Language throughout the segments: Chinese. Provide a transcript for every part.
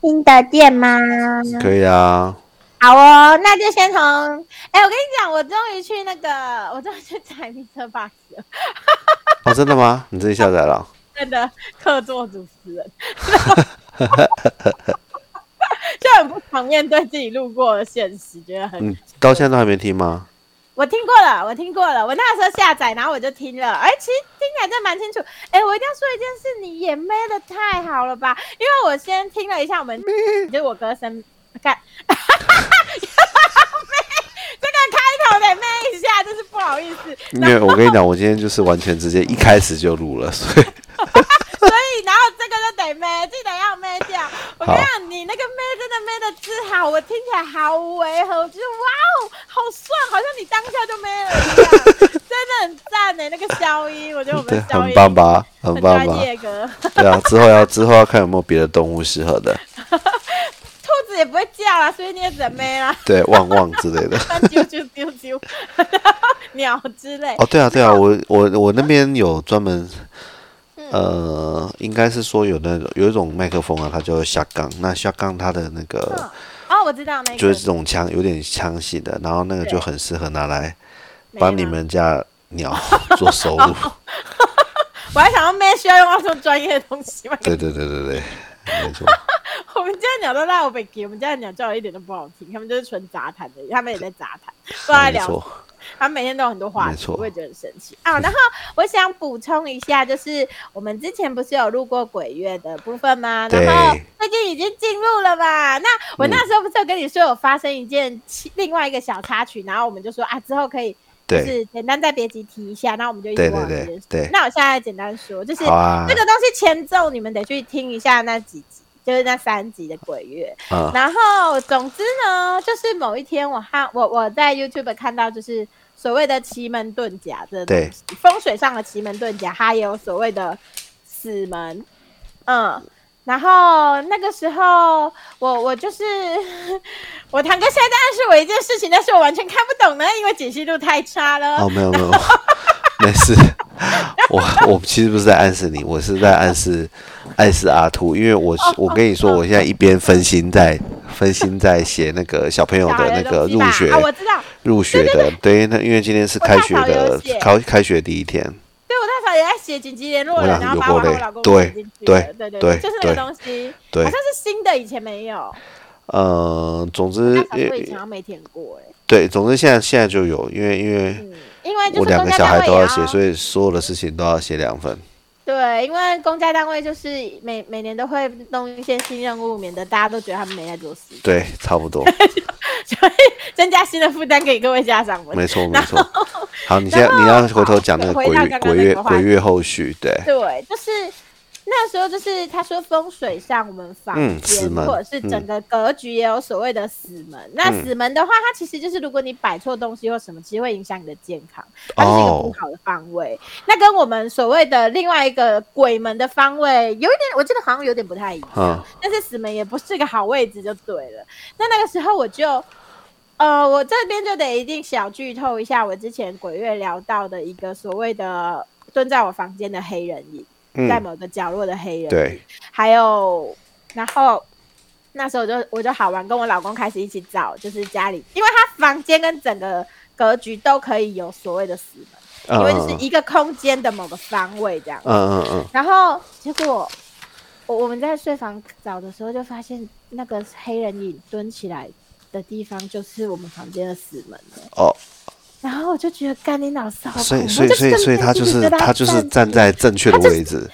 听得见吗？可以啊。好哦，那就先从……哎，我跟你讲，我终于去那个，我终于去踩名车 bus 了。哦，真的吗？你自己下载了？真的，客座主持人。就很不常面对自己路过的现实，觉得很……嗯，到现在都还没听吗？我听过了，我听过了。我那时候下载，然后我就听了。哎，其实听起来真蛮清楚。哎，我一定要说一件事，你也妹的太好了吧？因为我先听了一下我们，就是我歌声，看，妹，这个开头得妹一下，真是不好意思。没有我跟你讲，我今天就是完全直接一开始就录了，所以。然后这个就得妹，记得要咩掉。我跟你讲，你那个咩真的咩的字好，我听起来毫无违和，我觉得哇哦，好帅，好像你当下就咩了一样，真的很赞呢。那个消音，我觉得我们消音很棒吧，很棒吧。对啊，之后要之后要看有没有别的动物适合的。兔子也不会叫啦，所以你也只能咩啦。对，旺旺之类的。啾啾啾啾，鸟之类。哦，对啊，对啊，我我我那边有专门。呃，应该是说有那种有一种麦克风啊，它叫下杠。那下杠它的那个哦，我知道那个就是这种枪，有点枪型的，然后那个就很适合拿来帮你们家鸟 做收入。我还想要妹需要用到这么专业的东西吗？对对对对对，没错。我们家鸟都让我北给，我们家的鸟叫的一点都不好听，他们就是纯杂谈的，他们也在杂谈，都在聊。他每天都有很多话题，我也觉得很神奇啊。然后 我想补充一下，就是我们之前不是有录过鬼月的部分吗？然后最近已经进入了吧？那我那时候不是有跟你说有发生一件另外一个小插曲，然后我们就说啊，之后可以就是简单再别急提一下，那我们就对对对对。那我现在简单说，就是这个东西前奏你们得去听一下那几集，就是那三集的鬼月。然后总之呢，就是某一天我看我我在 YouTube 看到就是。所谓的奇门遁甲这东西，风水上的奇门遁甲，它也有所谓的死门，嗯，然后那个时候，我我就是 我堂哥现在在暗示我一件事情，但是我完全看不懂呢，因为解析度太差了。哦，没有没有，没事，我我其实不是在暗示你，我是在暗示暗示阿图，因为我我跟你说，我现在一边分心在。分心在写那个小朋友的那个入学，我知道入学的，对，那因为今天是开学的，开开学第一天。对，我大嫂也在写紧急联络人，然后把我老公对对对对对，就是那个东西，好像是新的，以前没有。呃，总之，我以前没填过，哎。对，总之现在现在就有，因为因为因为我两个小孩都要写，所以所有的事情都要写两份。对，因为公家单位就是每每年都会弄一些新任务，免得大家都觉得他们没在做事。对，差不多。所以增加新的负担给各位家长们。没错，没错。好，你现在你要回头讲那个鬼月鬼月鬼月后续，对。对，就是。那时候就是他说风水上我们房间或者是整个格局也有所谓的死门。那死门的话，它其实就是如果你摆错东西或什么，其实会影响你的健康，它是一个不好的方位。那跟我们所谓的另外一个鬼门的方位有一点，我记得好像有点不太一样。但是死门也不是个好位置，就对了。那那个时候我就，呃，我这边就得一定小剧透一下，我之前鬼月聊到的一个所谓的蹲在我房间的黑人影。在某个角落的黑人，对，还有，然后那时候我就我就好玩，跟我老公开始一起找，就是家里，因为他房间跟整个格局都可以有所谓的死门，因为就是一个空间的某个方位这样，嗯嗯嗯，然后结果我我们在睡房找的时候，就发现那个黑人影蹲起来的地方，就是我们房间的死门了。哦。然后我就觉得干你老师好所以所以所以所以他就是他就是站在正确的位置。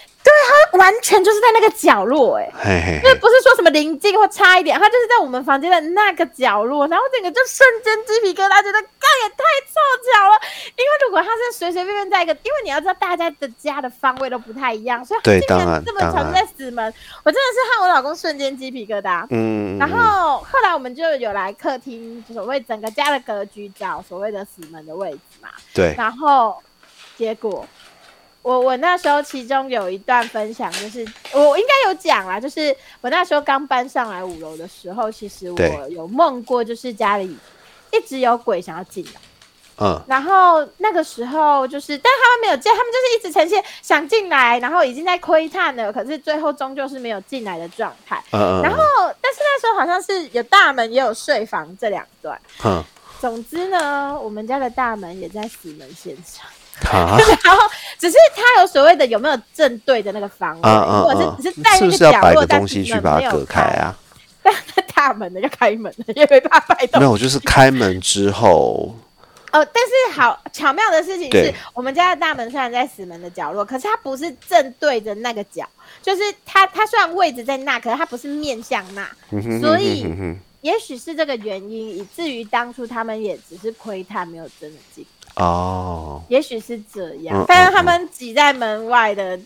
完全就是在那个角落，哎，因为不是说什么临近或差一点，他就是在我们房间的那个角落，然后整个就瞬间鸡皮疙瘩，觉得干也太凑巧了。因为如果他是随随便便在一个，因为你要知道大家的家的方位都不太一样，所以对，竟然这么巧在死门，我真的是和我老公瞬间鸡皮疙瘩。嗯，然后后来我们就有来客厅，所谓整个家的格局找所谓的死门的位置嘛。对，然后结果。我我那时候其中有一段分享，就是我应该有讲啦，就是我那时候刚搬上来五楼的时候，其实我有梦过，就是家里一直有鬼想要进来，嗯，然后那个时候就是，但他们没有进，他们就是一直呈现想进来，然后已经在窥探了，可是最后终究是没有进来的状态，嗯嗯，然后但是那时候好像是有大门也有睡房这两段。嗯，总之呢，我们家的大门也在死门线上。啊，然后只是他有所谓的有没有正对的那个方位，或者是只是在那个角落，东西去把它隔开啊。但大门的就开门了，因为怕摆动。没有，就是开门之后。哦，但是好巧妙的事情是，我们家的大门虽然在死门的角落，可是它不是正对着那个角，就是它它虽然位置在那，可是它不是面向那，所以也许是这个原因，以至于当初他们也只是窥探，没有真的进。哦，也许是这样，但是他们挤在门外的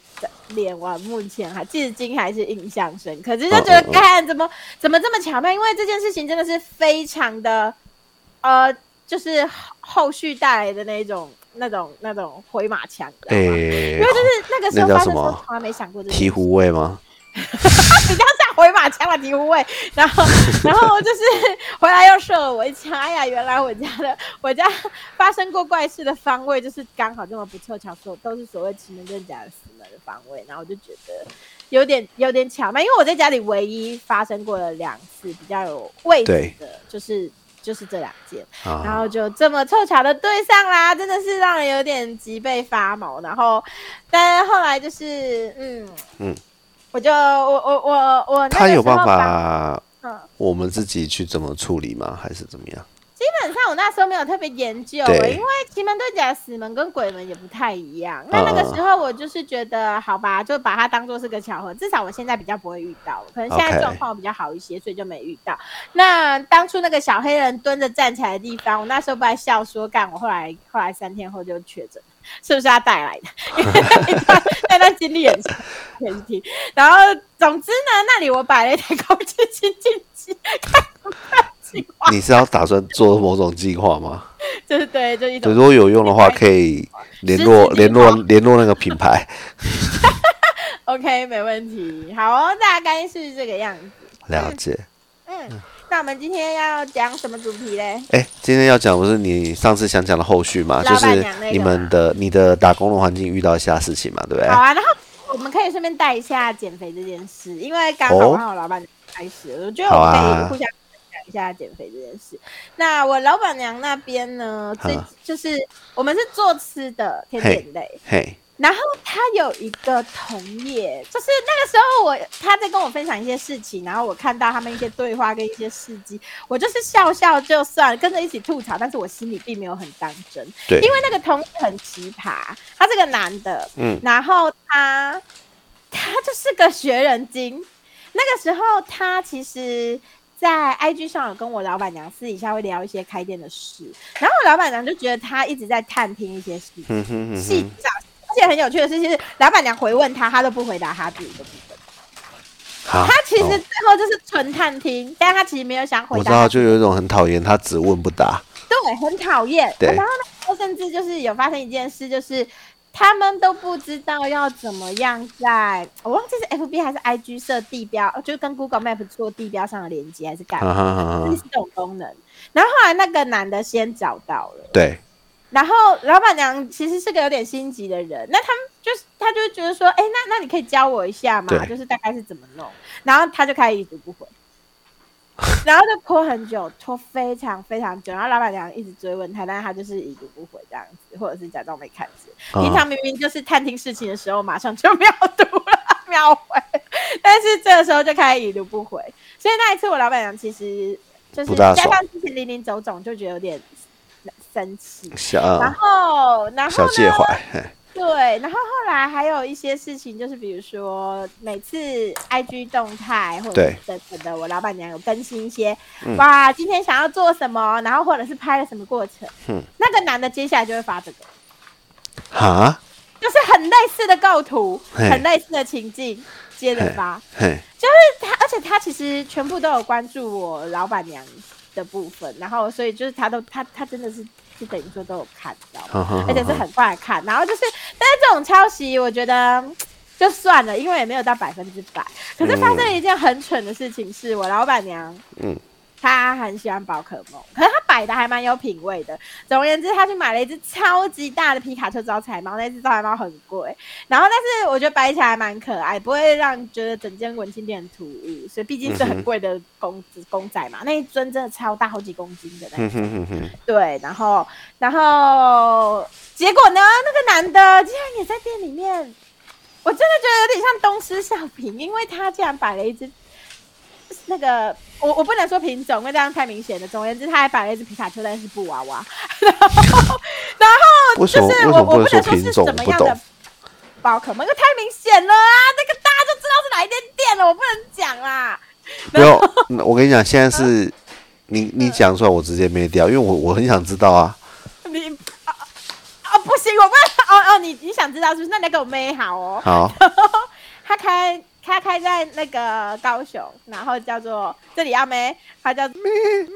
脸，我目前还至今还是印象深刻，只是就觉得看怎么怎么这么巧妙，因为这件事情真的是非常的，呃。就是后续带来的那种、那种、那种回马枪，对。因为就是那个时候发生，从来没想过这醍醐味吗？比较像回马枪的醍醐味，然后，然后就是回来又射了我一枪。哎呀，原来我家的我家发生过怪事的方位，就是刚好这么不凑巧，所都是所谓奇门遁甲的死门的方位。然后我就觉得有点有点巧嘛，因为我在家里唯一发生过了两次比较有位置的，就是。就是这两件，然后就这么凑巧的对上啦，真的是让人有点脊背发毛。然后，但后来就是，嗯嗯，我就我我我我，他有办法，嗯，我们自己去怎么处理吗？还是怎么样？基本上我那时候没有特别研究，因为奇门遁甲死门跟鬼门也不太一样。那那个时候我就是觉得，好吧，就把它当做是个巧合。至少我现在比较不会遇到，可能现在状况比较好一些，所以就没遇到。那当初那个小黑人蹲着站起来的地方，我那时候不还笑说干，我后来后来三天后就确诊，是不是他带来的？那段经历也是可以听。然后总之呢，那里我摆了一台空气清净机？你是要打算做某种计划吗？就是对，就一种。如果有用的话，可以联络联络联络那个品牌。OK，没问题。好，哦大概是这个样子。了解。嗯，那我们今天要讲什么主题嘞？哎，今天要讲不是你上次想讲的后续嘛？就是你们的你的打工的环境遇到一下事情嘛？对不对？好啊，然后我们可以顺便带一下减肥这件事，因为刚好刚好老板开始，我觉得我们可以互相。一下减肥这件事，那我老板娘那边呢？最就是我们是做吃的甜点类，嘿。然后他有一个同业，就是那个时候我他在跟我分享一些事情，然后我看到他们一些对话跟一些事迹，我就是笑笑就算，跟着一起吐槽，但是我心里并没有很当真。对，因为那个同业很奇葩，他是个男的，嗯，然后他他就是个学人精。那个时候他其实。在 IG 上有跟我老板娘私底下会聊一些开店的事，然后我老板娘就觉得他一直在探听一些事情，细讲，而且很有趣的事情是，老板娘回问他，他都不回答他自己的部分。他其实最后就是纯探听，但他其实没有想回答。我知道，就有一种很讨厌，他只问不答。对，很讨厌。对然后呢，甚至就是有发生一件事，就是。他们都不知道要怎么样在，我忘记是 F B 还是 I G 设地标，就是跟 Google Map 做地标上的连接，还是干嘛？就是这种功能。然后后来那个男的先找到了，对。然后老板娘其实是个有点心急的人，那他们就是他就觉得说，哎，那那你可以教我一下嘛，就是大概是怎么弄。然后他就开始一直不回。然后就拖很久，拖非常非常久，然后老板娘一直追问他，但是他就是已读不回这样子，或者是假装没看见。平常明明就是探听事情的时候，马上就秒读了，秒回，但是这个时候就开始已读不回。所以那一次我老板娘其实就是加上之前零零总总，就觉得有点生气。然后，然后呢？对，然后后来还有一些事情，就是比如说每次 IG 动态或者等等的，我老板娘有更新一些，哇，今天想要做什么，然后或者是拍了什么过程，嗯，那个男的接下来就会发这个，哈，就是很类似的构图，很类似的情境，接着发，就是他，而且他其实全部都有关注我老板娘的部分，然后所以就是他都他他真的是。是等于说都有看到，而且是很快看。然后就是，但是这种抄袭，我觉得就算了，因为也没有到百分之百。可是发生了一件很蠢的事情，是我老板娘，嗯，他很喜欢宝可梦，可是他摆的还蛮有品味的。总而言之，他去买了一只超级大的皮卡丘招财猫，那只招财猫很贵，然后但是我觉得摆起来蛮可爱，不会让觉得整间文青店很突兀，所以毕竟是很贵的公公仔嘛。那一尊真的超大，好几公斤的那种。对，然后然后结果呢，那个男的竟然也在店里面，我真的觉得有点像东施效颦，因为他竟然摆了一只。那个我我不能说品种，因为这样太明显了。总而言之，他还摆了一只皮卡丘，但是布娃娃。然后，然后就是我我不能说是什么样的宝可梦，因为太明显了啊！那个大家就知道是哪一间店了，我不能讲啦。没有，我跟你讲，现在是你你讲出来，我直接灭掉，因为我我很想知道啊。你啊啊不行，我不哦哦，你你想知道是不是？那你要给我妹好哦。好。他开。他开在那个高雄，然后叫做这里要没，他叫 咩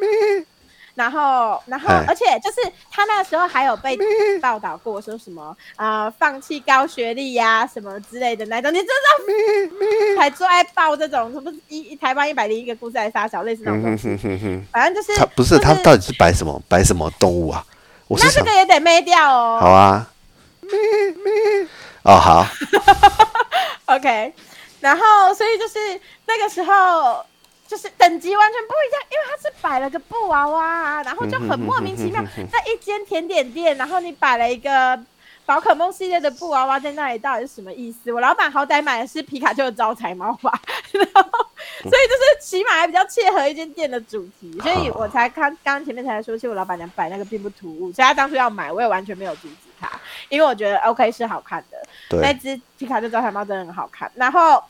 咩，然后然后而且就是他那时候还有被报道过说什么啊放弃高学历呀什么之类的那种，你知道咩咩还最爱报这种什么一台湾一百零一个故事来杀小类似那种东西，反正就是他不是他到底是摆什么摆什么动物啊？我那这个也得灭掉哦。好啊，咩 咩哦好，OK。然后，所以就是那个时候，就是等级完全不一样，因为他是摆了个布娃娃，然后就很莫名其妙，在一间甜点店，然后你摆了一个宝可梦系列的布娃娃在那里，到底是什么意思？我老板好歹买的是皮卡丘的招财猫吧，然后，所以就是起码还比较切合一间店的主题，所以我才刚刚刚前面才说，其实我老板娘摆那个并不突兀，所以他当初要买，我也完全没有阻止他，因为我觉得 OK 是好看的，那只皮卡丘招财猫真的很好看，然后。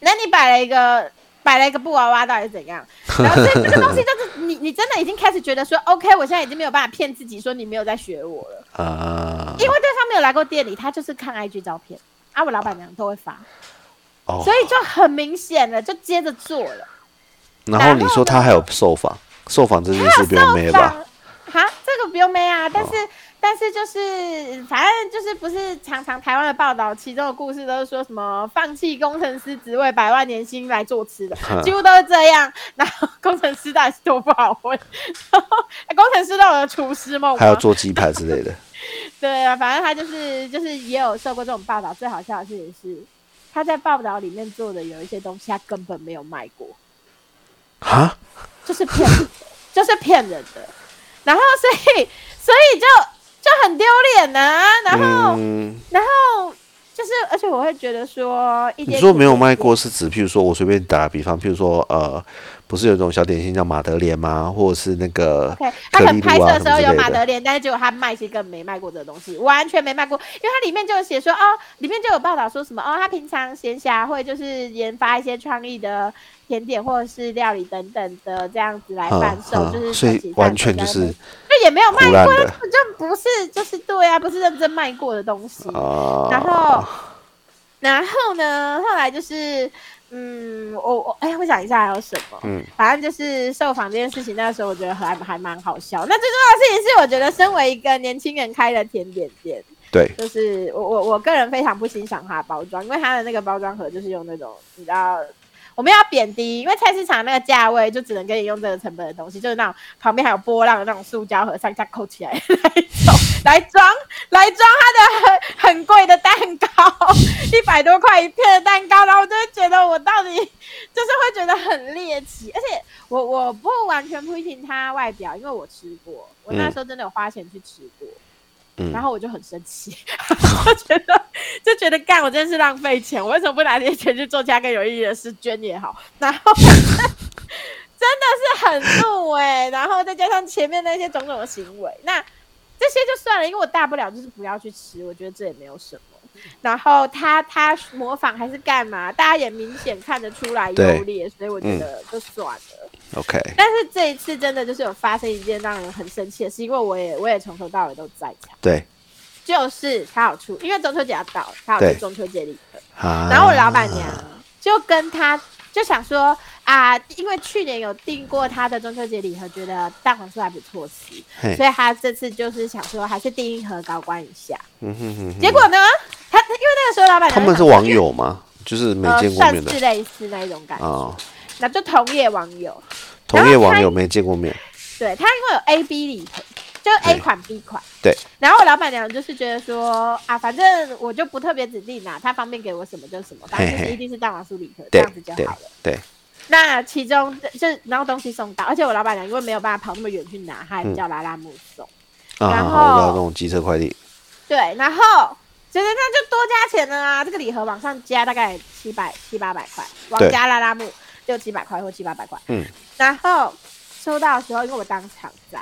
那你摆了一个摆了一个布娃娃，到底是怎样？然后这这个东西就是你你真的已经开始觉得说，OK，我现在已经没有办法骗自己说你没有在学我了啊，因为对方没有来过店里，他就是看 IG 照片啊，我老板娘都会发，所以就很明显了，就接着做了。然后你说他还有受访，受访这件事不用没吧？哈，这个不用没啊，但是。但是就是，反正就是不是常常台湾的报道，其中的故事都是说什么放弃工程师职位，百万年薪来做吃的，几乎都是这样。然后工程师到底是多不好混？工程师都有厨师梦，还要做鸡排之类的。对啊，反正他就是就是也有受过这种报道。最好笑的事情是，他在报道里面做的有一些东西，他根本没有卖过。啊？就是骗，就是骗人的。然后所以所以就。就很丢脸呐，然后，然后就是，而且我会觉得说，你说没有卖过是指，譬如说我随便打个比方，譬如说，呃，不是有一种小点心叫马德莲吗？或者是那个他可能拍摄的时候有马德莲，但是结果他卖是一个没卖过这个东西，完全没卖过，因为它里面就有写说，哦，里面就有报道说什么，哦，他平常闲暇会就是研发一些创意的。甜点或者是料理等等的这样子来贩售，就是所以完全就是，就也没有卖过，就不是就是对啊，不是认真卖过的东西。然后，然后呢，后来就是，嗯，我我哎，我想一下还有什么？嗯，反正就是受访这件事情，那时候我觉得还还蛮好笑。那最重要的事情是，我觉得身为一个年轻人开的甜点店，对，就是我我我个人非常不欣赏它的包装，因为它的那个包装盒就是用那种你知道。我们要贬低，因为菜市场那个价位就只能给你用这个成本的东西，就是那种旁边还有波浪的那种塑胶盒，上下扣起来那种，来装来装它的很很贵的蛋糕，一百多块一片的蛋糕，然后我就会觉得我到底就是会觉得很猎奇，而且我我不完全批评它外表，因为我吃过，我那时候真的有花钱去吃过。然后我就很生气，我觉得就觉得干我真的是浪费钱，我为什么不拿这些钱去做其他更有意义的事，捐也好。然后 真的是很怒哎，然后再加上前面那些种种的行为，那这些就算了，因为我大不了就是不要去吃，我觉得这也没有什么。然后他他模仿还是干嘛？大家也明显看得出来优劣，所以我觉得就算了。OK，但是这一次真的就是有发生一件让人很生气的事，因为我也我也从头到尾都在场。对，就是他有出，因为中秋节要到了，他有出中秋节礼盒。然后我老板娘就跟他就想说啊，因为去年有订过他的中秋节礼盒，觉得蛋黄酥还不错吃，所以他这次就是想说还是订一盒高官一下。嗯哼哼。结果呢，他因为那个时候老板娘他们是网友吗？就是没见过面的，算是类似那一种感觉。那就同业网友，同业网友没见过面。对他因为有 A、B 礼盒，就 A 款、B 款。对。然后我老板娘就是觉得说啊，反正我就不特别指定啦，他方便给我什么就什么，反正就是一定是蛋黄酥礼盒这样子就好了。对。那其中就然后东西送到，而且我老板娘因为没有办法跑那么远去拿，还叫拉拉木送。然后那种机车快递。对，然后觉得那就多加钱了啊！这个礼盒往上加大概七百七八百块，往加拉拉木六七百块或七八百块。嗯。然后收到的时候，因为我当场在。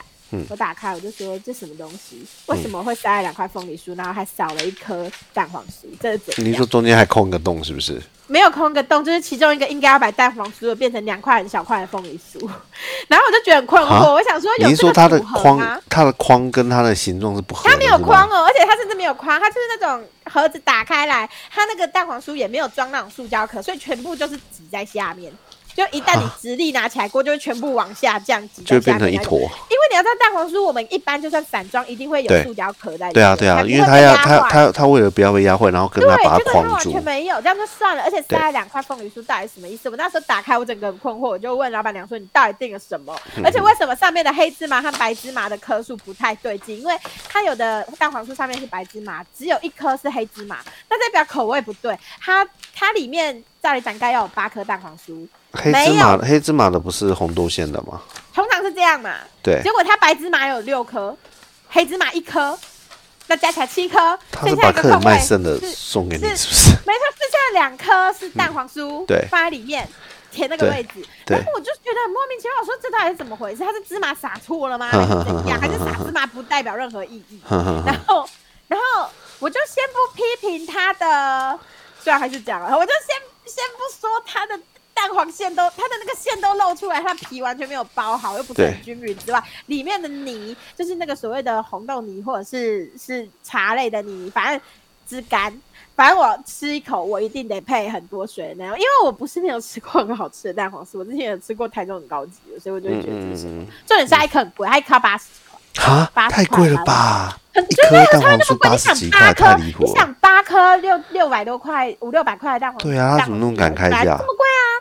我打开，我就说这什么东西？为什么会塞了两块凤梨酥，然后还少了一颗蛋黄酥？这是怎？你说中间还空个洞是不是？没有空个洞，就是其中一个应该要把蛋黄酥变成两块很小块的凤梨酥。然后我就觉得很困惑，我想说，你说它的框，它的框跟它的形状是不合？它没有框哦，而且它甚至没有框，它就是那种盒子打开来，它那个蛋黄酥也没有装那种塑胶壳，所以全部就是挤在下面。就一旦你直立拿起来锅，就会全部往下降，就变成一坨。因为你要知道蛋黄酥，我们一般就算散装，一定会有塑胶壳在。对啊，对啊，因为它要它它它为了不要被压坏，然后跟它把它框住。完全没有，这样就算了。而且塞了两块凤梨酥，到底什么意思？我那时候打开，我整个很困惑，我就问老板娘说：“你到底订了什么？而且为什么上面的黑芝麻和白芝麻的颗数不太对劲？因为它有的蛋黄酥上面是白芝麻，只有一颗是黑芝麻，那代表口味不对。它它里面照理讲该要有八颗蛋黄酥。”黑芝麻，黑芝麻的不是红豆馅的吗？通常是这样嘛。对。结果它白芝麻有六颗，黑芝麻一颗，那加起来七颗。他是把客人卖剩的送给你，是不是？没错，剩下两颗是蛋黄酥，对，放在里面填那个位置。然后我就觉得很莫名其妙，我说这到底是怎么回事？它是芝麻撒错了吗？还是怎样？还是撒芝麻不代表任何意义？然后，然后我就先不批评他的，虽然还是讲了，我就先先不说他的。蛋黄馅都，它的那个馅都露出来，它皮完全没有包好，又不是很均匀之外，里面的泥就是那个所谓的红豆泥或者是是茶类的泥，反正之干。反正我吃一口，我一定得配很多水的那种，因为我不是没有吃过很好吃的蛋黄酥，我之前有吃过台中很高级的，所以我就觉得这是重点是还很贵，还一颗八十块，啊，太贵了吧？很一颗蛋黄酥八十几块，太离谱你想八颗六六百多块，五六百块的蛋黄酥，对啊，他怎么那么敢开价？这么贵啊？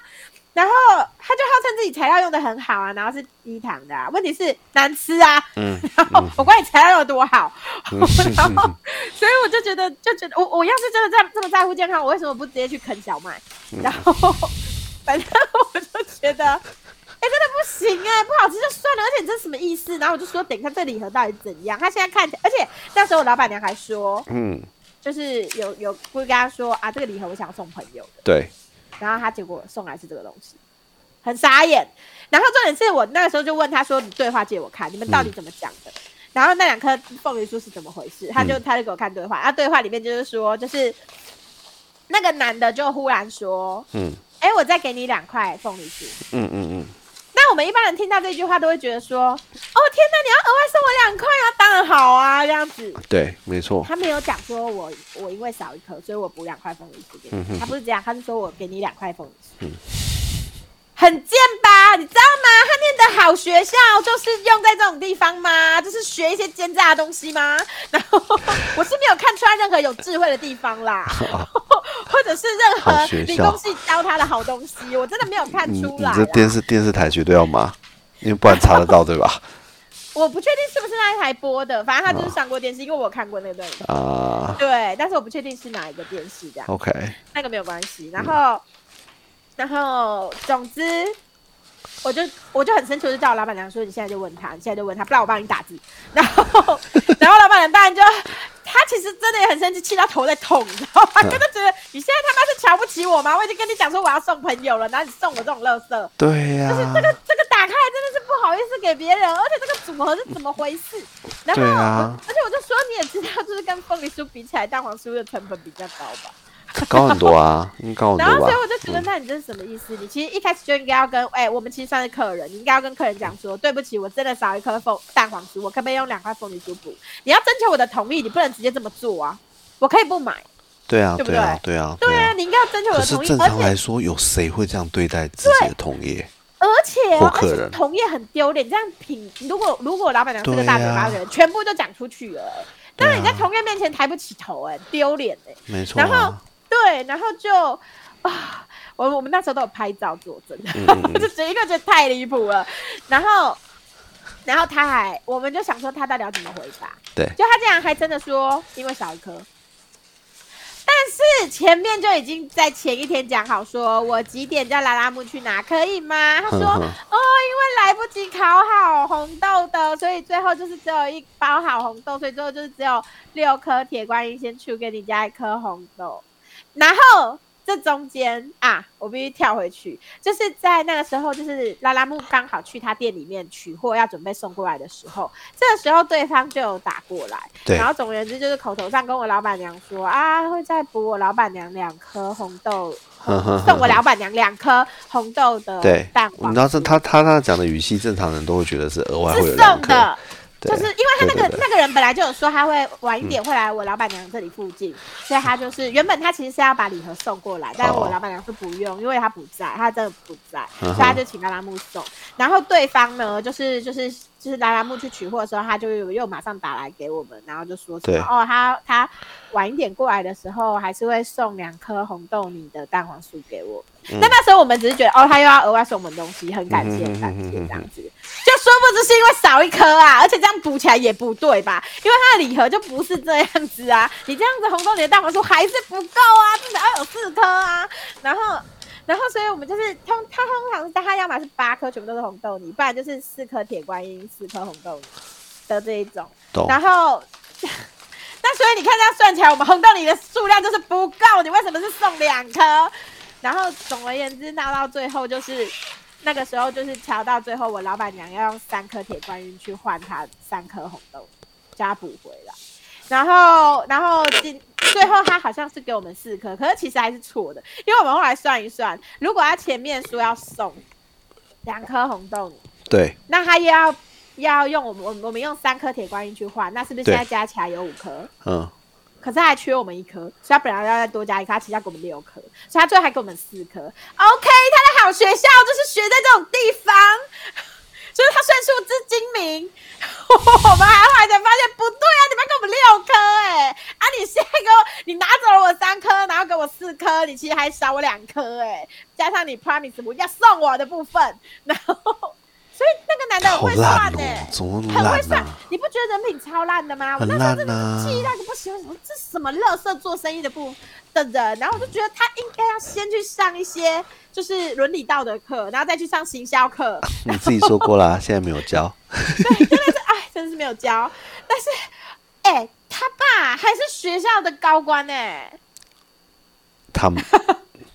然后他就号称自己材料用的很好啊，然后是低糖的，问题是难吃啊。嗯，然后我管你材料用的多好，然后所以我就觉得，就觉得我我要是真的在这么在乎健康，我为什么不直接去啃小麦？然后反正我就觉得，哎，真的不行哎，不好吃就算了，而且你这什么意思？然后我就说，等一下这礼盒到底怎样？他现在看起来，而且那时候我老板娘还说，嗯，就是有有会跟他说啊，这个礼盒我想要送朋友的，对。然后他结果送来是这个东西，很傻眼。然后重点是我那个时候就问他说：“你对话借我看，你们到底怎么讲的？”然后那两颗凤梨酥是怎么回事？他就他就给我看对话，啊，对话里面就是说，就是那个男的就忽然说：“嗯，哎，我再给你两块凤梨酥。”嗯嗯嗯。那我们一般人听到这句话都会觉得说：“哦，天哪，你要额外送我两块啊？当然好啊，这样子。”对，没错。他没有讲说我我因为少一颗，所以我补两块凤梨酥给你。他不是这样，他是说我给你两块凤梨酥。很贱吧？你知道吗？他念的好学校就是用在这种地方吗？就是学一些奸诈的东西吗？然后我是没有看出来任何有智慧的地方啦，或者是任何理工系教他的好东西，我真的没有看出来。你这电视电视台绝对要骂，因为不然查得到对吧？我不确定是不是那一台播的，反正他就是上过电视，因为我看过那段啊。对，但是我不确定是哪一个电视这样。OK，那个没有关系。然后。然后，总之，我就我就很生气，我就叫我老板娘说：“你现在就问他，你现在就问他，不然我帮你打字。”然后，然后老板娘当然就，他其实真的也很生气，气到头在痛，你知道吗？真的觉得你现在他妈是瞧不起我吗？我已经跟你讲说我要送朋友了，然后你送我这种垃圾，对呀，就是这个这个打开真的是不好意思给别人，而且这个组合是怎么回事？然后，而且我就说你也知道，就是跟凤梨酥比起来，蛋黄酥的成本比较高吧。高很多啊，高很多。然后所以我就觉得，那你这是什么意思？你其实一开始就应该要跟，哎，我们其实算是客人，你应该要跟客人讲说，对不起，我真的少一颗凤蛋黄酥，我可不可以用两块凤梨酥补？你要征求我的同意，你不能直接这么做啊！我可以不买。对啊，对啊，对啊，对啊，你应该要征求我的同意。正常来说，有谁会这样对待自己的同业？而且，而且同业很丢脸，这样品，如果如果老板娘是个大嘴巴的人，全部都讲出去了，当然你在同业面前抬不起头，哎，丢脸哎。没错。然后。对，然后就啊，我我们那时候都有拍照作证，就觉得一个觉得太离谱了。然后，然后他还，我们就想说他到底要怎么回答？对，就他竟然还真的说，因为少一颗。但是前面就已经在前一天讲好，说我几点叫拉拉木去拿，可以吗？他说哦，因为来不及烤好红豆的，所以最后就是只有一包好红豆，所以最后就是只有六颗铁观音先出给你加一颗红豆，然后。这中间啊，我必须跳回去，就是在那个时候，就是拉拉木刚好去他店里面取货，要准备送过来的时候，这个时候对方就有打过来，然后总而言之就是口头上跟我老板娘说啊，会再补我老板娘两颗红豆，送我老板娘两颗红豆的蛋黄。你知道是他他他讲的语气，正常人都会觉得是额外会有送的。就是因为他那个那个人本来就有说他会晚一点会来我老板娘这里附近，所以他就是原本他其实是要把礼盒送过来，但是我老板娘说不用，因为他不在，他真的不在，所以他就请拉拉木送。然后对方呢，就是就是就是拉拉木去取货的时候，他就又马上打来给我们，然后就说什么哦，他他晚一点过来的时候，还是会送两颗红豆泥的蛋黄酥给我。那那时候我们只是觉得哦，他又要额外送我们东西，很感谢，很感谢这样子。就殊不知是因为少一颗啊，而且这样补起来也不对吧？因为它的礼盒就不是这样子啊，你这样子红豆泥的蛋黄酥还是不够啊，至少要有四颗啊。然后，然后，所以我们就是通，它通常是它要么是八颗全部都是红豆泥，不然就是四颗铁观音，四颗红豆泥的这一种。然后，那所以你看这样算起来，我们红豆泥的数量就是不够。你为什么是送两颗？然后总而言之，闹到最后就是那个时候，就是调到最后，我老板娘要用三颗铁观音去换他三颗红豆，加补回来。然后，然后今最后他好像是给我们四颗，可是其实还是错的，因为我们后来算一算，如果他前面说要送两颗红豆，对，那他又要要用我们我我们用三颗铁观音去换，那是不是现在加起来有五颗？嗯。可是还缺我们一颗，所以他本来要再多加一颗，他其实要给我们六颗，所以他最后还给我们四颗。OK，他的好学校就是学在这种地方，所 以他算数之精明。我们还后来才发现不对啊，你们给我们六颗哎，啊你现在给我你拿走了我三颗，然后给我四颗，你其实还少我两颗哎，加上你 promise 我要送我的部分，然后。所以那个男的很会算呢，很会算，你不觉得人品超烂的吗？我那时候真的气那个不行，什么这什么乐色做生意的不的人，然后我就觉得他应该要先去上一些就是伦理道德课，然后再去上行销课。你自己说过啦，现在没有教。对，真的是哎，真的是没有教。但是，哎，他爸还是学校的高官呢。他们。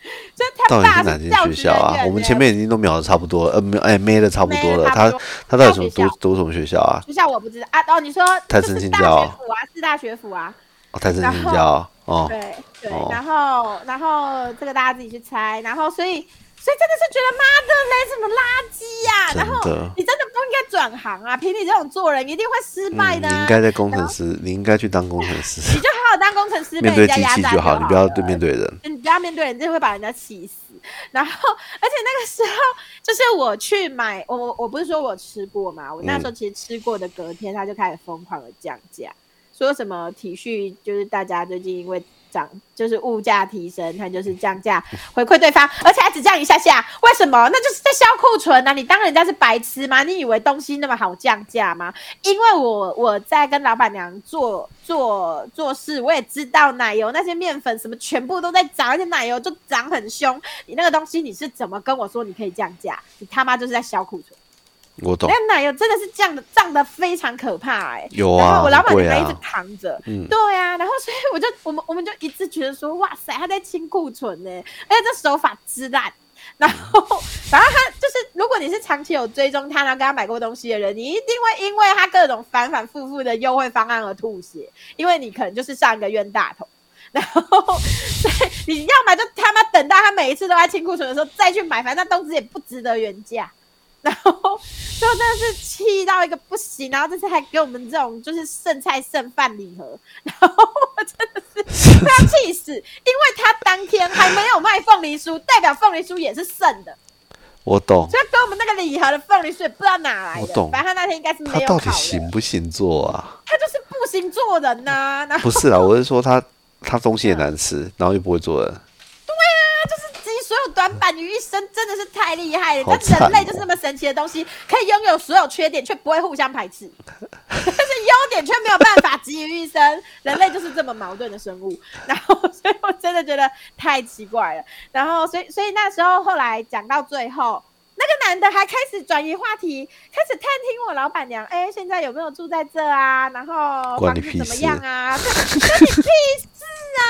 到底是哪间学校啊？我们前面已经都秒的差不多，呃，没，哎，没的差不多了。他他到底什么读读什么学校啊？学校我不知道啊。哦，你说泰森新教啊？四大学府啊？哦，泰森新教哦。对对，然后然后这个大家自己去猜，然后所以。所以真的是觉得妈的嘞，什么垃圾呀！然后你真的不应该转行啊！凭你这种做人，一定会失败的。你应该在工程师，你应该去当工程师。你就好好当工程师，面对机器就好，你不要对面对人。你不要面对人，真的会把人家气死。然后，而且那个时候，就是我去买，我我我不是说我吃过嘛？我那时候其实吃过的，隔天他就开始疯狂的降价，说什么体恤，就是大家最近因为。涨就是物价提升，它就是降价回馈对方，而且还只降一下下，为什么？那就是在销库存啊！你当人家是白痴吗？你以为东西那么好降价吗？因为我我在跟老板娘做做做事，我也知道奶油那些面粉什么全部都在涨，而且奶油就涨很凶。你那个东西你是怎么跟我说你可以降价？你他妈就是在销库存。我懂，那奶油真的是降的涨的非常可怕哎，有啊，然后我老板娘还一直扛着，嗯，对啊，然后所以我就我们我们就一直觉得说，哇塞，他在清库存呢，而且这手法之烂，然后 然后他就是，如果你是长期有追踪他，然后跟他买过东西的人，你一定会因为他各种反反复复的优惠方案而吐血，因为你可能就是上一个冤大头，然后所以你要买就他妈等到他每一次都在清库存的时候再去买，反正东西也不值得原价。然后就真的是气到一个不行，然后这次还给我们这种就是剩菜剩饭礼盒，然后我真的是 气死，因为他当天还没有卖凤梨酥，代表凤梨酥也是剩的。我懂，所以给我们那个礼盒的凤梨酥也不知道哪来的。我懂，反正他那天应该是没有。他到底行不行做啊？他就是不行做人呐。不是啊，我是说他他东西也难吃，然后又不会做人。短板于一身，真的是太厉害了。但人类就是那么神奇的东西，可以拥有所有缺点，却不会互相排斥；但是优点却没有办法集于一身。人类就是这么矛盾的生物。然后，所以我真的觉得太奇怪了。然后，所以，所以那时候后来讲到最后。那个男的还开始转移话题，开始探听我老板娘，哎，现在有没有住在这啊？然后房子怎么样啊？关你屁事啊！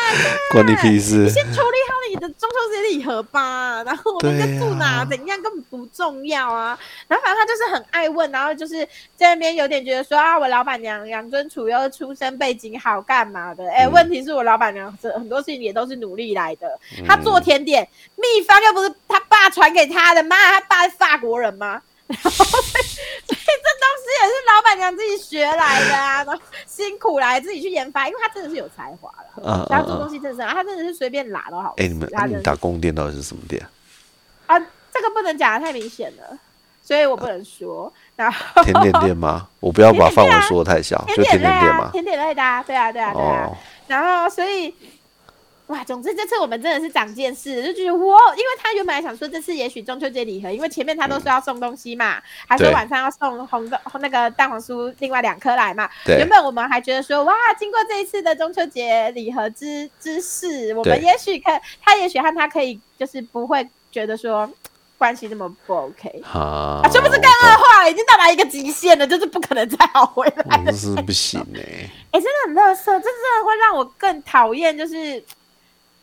关你屁事！你先处理好你的中秋节礼盒吧。然后我们在住哪？怎样根本不重要啊。然后反正他就是很爱问，然后就是在那边有点觉得说啊，我老板娘养尊处优，出身背景好，干嘛的？哎，问题是我老板娘很多事情也都是努力来的。她做甜点秘方又不是他爸传给他的，妈，他爸。是法国人吗？然后所以这东西也是老板娘自己学来的啊，然后辛苦来自己去研发，因为他真的是有才华了。嗯他做东西真的是，他真的是随便拿都好。哎，你们你打工店到底是什么店？啊，这个不能讲的太明显了，所以我不能说。然后甜点店吗？我不要把范围说的太小，就甜点店吗？甜点类的，对啊，对啊，对啊。然后所以。哇，总之这次我们真的是长见识，就觉得哇，因为他原本还想说这次也许中秋节礼盒，因为前面他都说要送东西嘛，还说晚上要送红的那个蛋黄酥另外两颗来嘛。原本我们还觉得说哇，经过这一次的中秋节礼盒之之事，我们也许可他也许和他可以就是不会觉得说关系那么不 OK 啊，是不是更恶化了？已经到达一个极限了，就是不可能再好回来了，是不行哎，哎，真的很乐色，这真的会让我更讨厌，就是。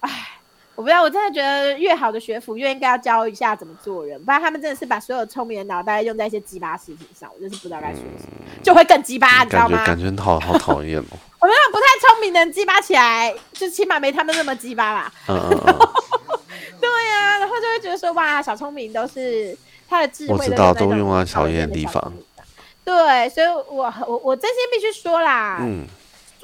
唉，我不知道，我真的觉得越好的学府越应该要教一下怎么做人，不然他们真的是把所有聪明的脑袋用在一些鸡巴事情上，我真是不知道该说什么，就会更鸡巴，你知道吗？感觉好好讨厌哦。我们不太聪明的人鸡巴起来，就起码没他们那么鸡巴啦。嗯嗯嗯。对呀，然后就会觉得说，哇，小聪明都是他的智慧，我知道都用在讨厌的地方。对，所以我我我真心必须说啦，嗯。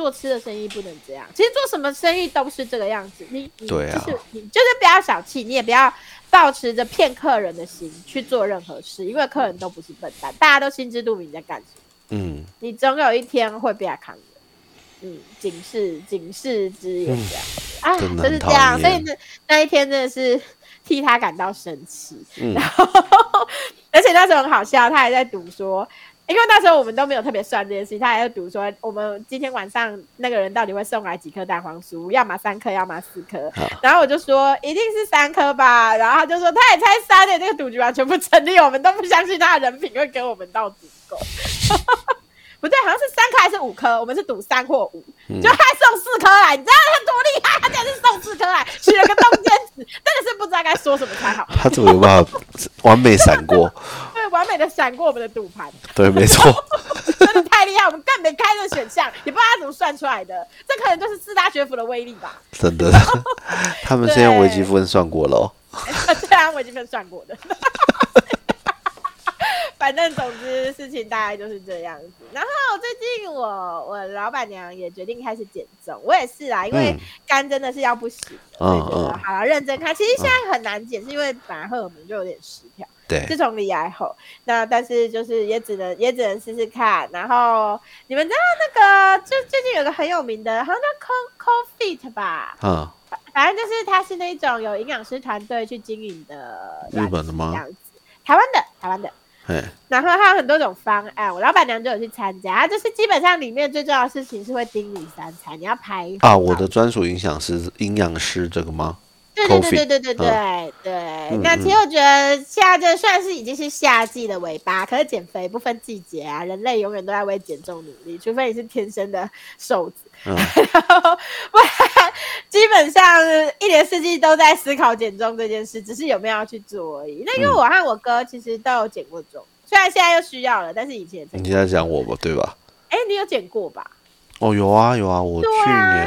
做吃的生意不能这样，其实做什么生意都是这个样子。你你就是你就是不要小气，你也不要保持着骗客人的心去做任何事，因为客人都不是笨蛋，大家都心知肚明在干什么。嗯，你总有一天会被他扛的。嗯，警示警示之言这样啊，就是这样。所以那那一天真的是替他感到生气。然后 而且那时候很好笑，他还在赌说。因为那时候我们都没有特别算这件事情，他还要赌说我们今天晚上那个人到底会送来几颗蛋黄酥，要么三颗，要么四颗。然后我就说一定是三颗吧，然后他就说他也猜三的，这个赌局完全不成立，我们都不相信他的人品会给我们到足够。不对，好像是三颗还是五颗？我们是赌三或五，就他送四颗来，你知道他多厉害？他竟然是送四颗来，取了个中间值，真的是不知道该说什么才好。他怎么有办法完美闪过？对，完美的闪过我们的赌盘。对，没错，真的太厉害，我们更没开这选项，也不知道他怎么算出来的。这可能就是四大学府的威力吧？真的，他们先用微积分算过了。对啊，微积分算过的。反正总之事情大概就是这样子。然后最近我我老板娘也决定开始减重，我也是啊，因为肝真的是要不行，所以觉得好了认真看。其实现在很难减，是因为本来荷尔蒙就有点失调。对，自从离癌后，那但是就是也只能也只能试试看。然后你们知道那个就最近有个很有名的，好像叫 Co Co Fit 吧？嗯，反正就是它是那种有营养师团队去经营的，日本的吗？样子，台湾的，台湾的。然后它有很多种方案，我老板娘就有去参加。就是基本上里面最重要的事情是会盯你三餐，你要拍啊。我的专属营养师营养师这个吗？对对对对对对对对。那其实我觉得现在这算是已经是夏季的尾巴，可是减肥不分季节啊，人类永远都在为减重努力，除非你是天生的瘦子。然后不然基本上一年四季都在思考减重这件事，只是有没有要去做而已。那因为我和我哥其实都有减过重，虽然现在又需要了，但是以前你现在讲我吧，对吧？哎，你有减过吧？哦，有啊有啊，我去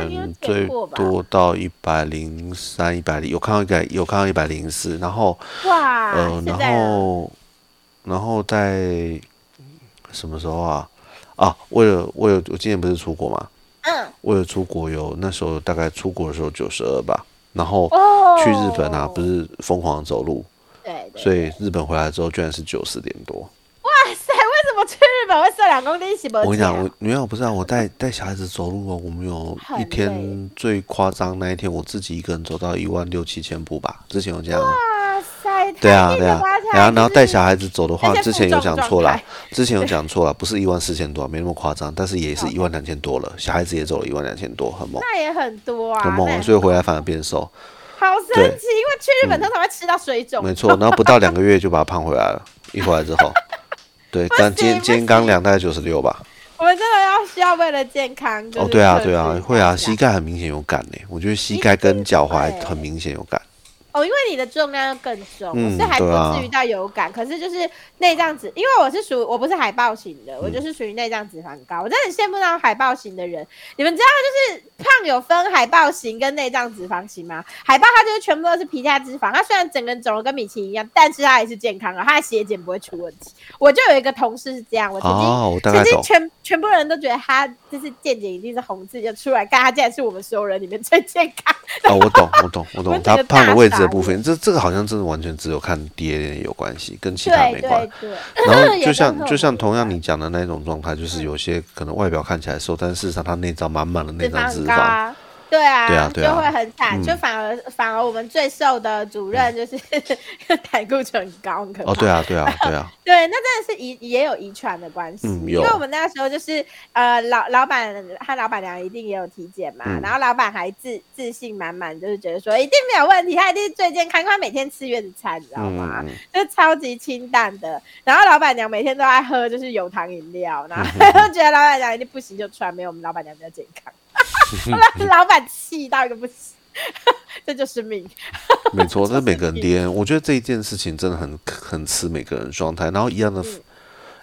年最多到一百零三、一百零，有看到一百，有看到一百零四，然后哇，呃，然后然后在什么时候啊？啊，为了为了我今年不是出国嘛？嗯，为了出国游那时候大概出国的时候九十二吧，然后去日本啊，不是疯狂走路，对，所以日本回来之后居然是九十点多。哇塞，为什么去日本会瘦两公斤？我跟你讲，我没有不是啊，我带带小孩子走路哦，我们有一天最夸张那一天，我自己一个人走到一万六七千步吧，之前有这样。对啊对啊，然后然后带小孩子走的话，之前有讲错了，之前有讲错了，不是一万四千多，没那么夸张，但是也是一万两千多了，小孩子也走了一万两千多，很猛，那也很多啊，很猛，所以回来反而变瘦，好神奇，因为去日本通常会吃到水肿，没错，然后不到两个月就把它胖回来了，一回来之后，对，但今今刚量大概九十六吧。我们真的要需要为了健康哦，对啊，对啊，会啊，膝盖很明显有感呢。我觉得膝盖跟脚踝很明显有感。哦，因为你的重量更重，是还不至于到有感，可是就是内脏脂，因为我是属我不是海豹型的，我就是属于内脏脂肪高。我真的很羡慕那种海豹型的人。你们知道就是胖有分海豹型跟内脏脂肪型吗？海豹它就是全部都是皮下脂肪，它虽然整个人肿的跟米奇一样，但是它还是健康的，它的血检不会出问题。我就有一个同事是这样，我曾经曾经全全部人都觉得他就是健检一定是红字就出来，看他竟然是我们所有人里面最健康。哦，我懂，我懂，我懂，他胖的位置。部分，这这个好像真的完全只有看 DNA 有关系，跟其他没关。然后就像就像同样你讲的那种状态，就是有些可能外表看起来瘦，但事实上他内脏满满的内脏脂肪。对啊，对啊，就会很惨，就反而反而我们最瘦的主任就是胆固醇高，可哦，对啊，对啊，对啊，对，那真的是遗也有遗传的关系，因为我们那时候就是呃老老板和老板娘一定也有体检嘛，然后老板还自自信满满，就是觉得说一定没有问题，他一定是最健康，他每天吃月子餐，你知道吗？就超级清淡的，然后老板娘每天都在喝就是有糖饮料，然后 觉得老板娘一定不行，就出来没有我们老板娘比较健康。老板气到一个不行，这就是命。没错，这是每个人爹。我觉得这一件事情真的很很吃每个人状态。然后一样的，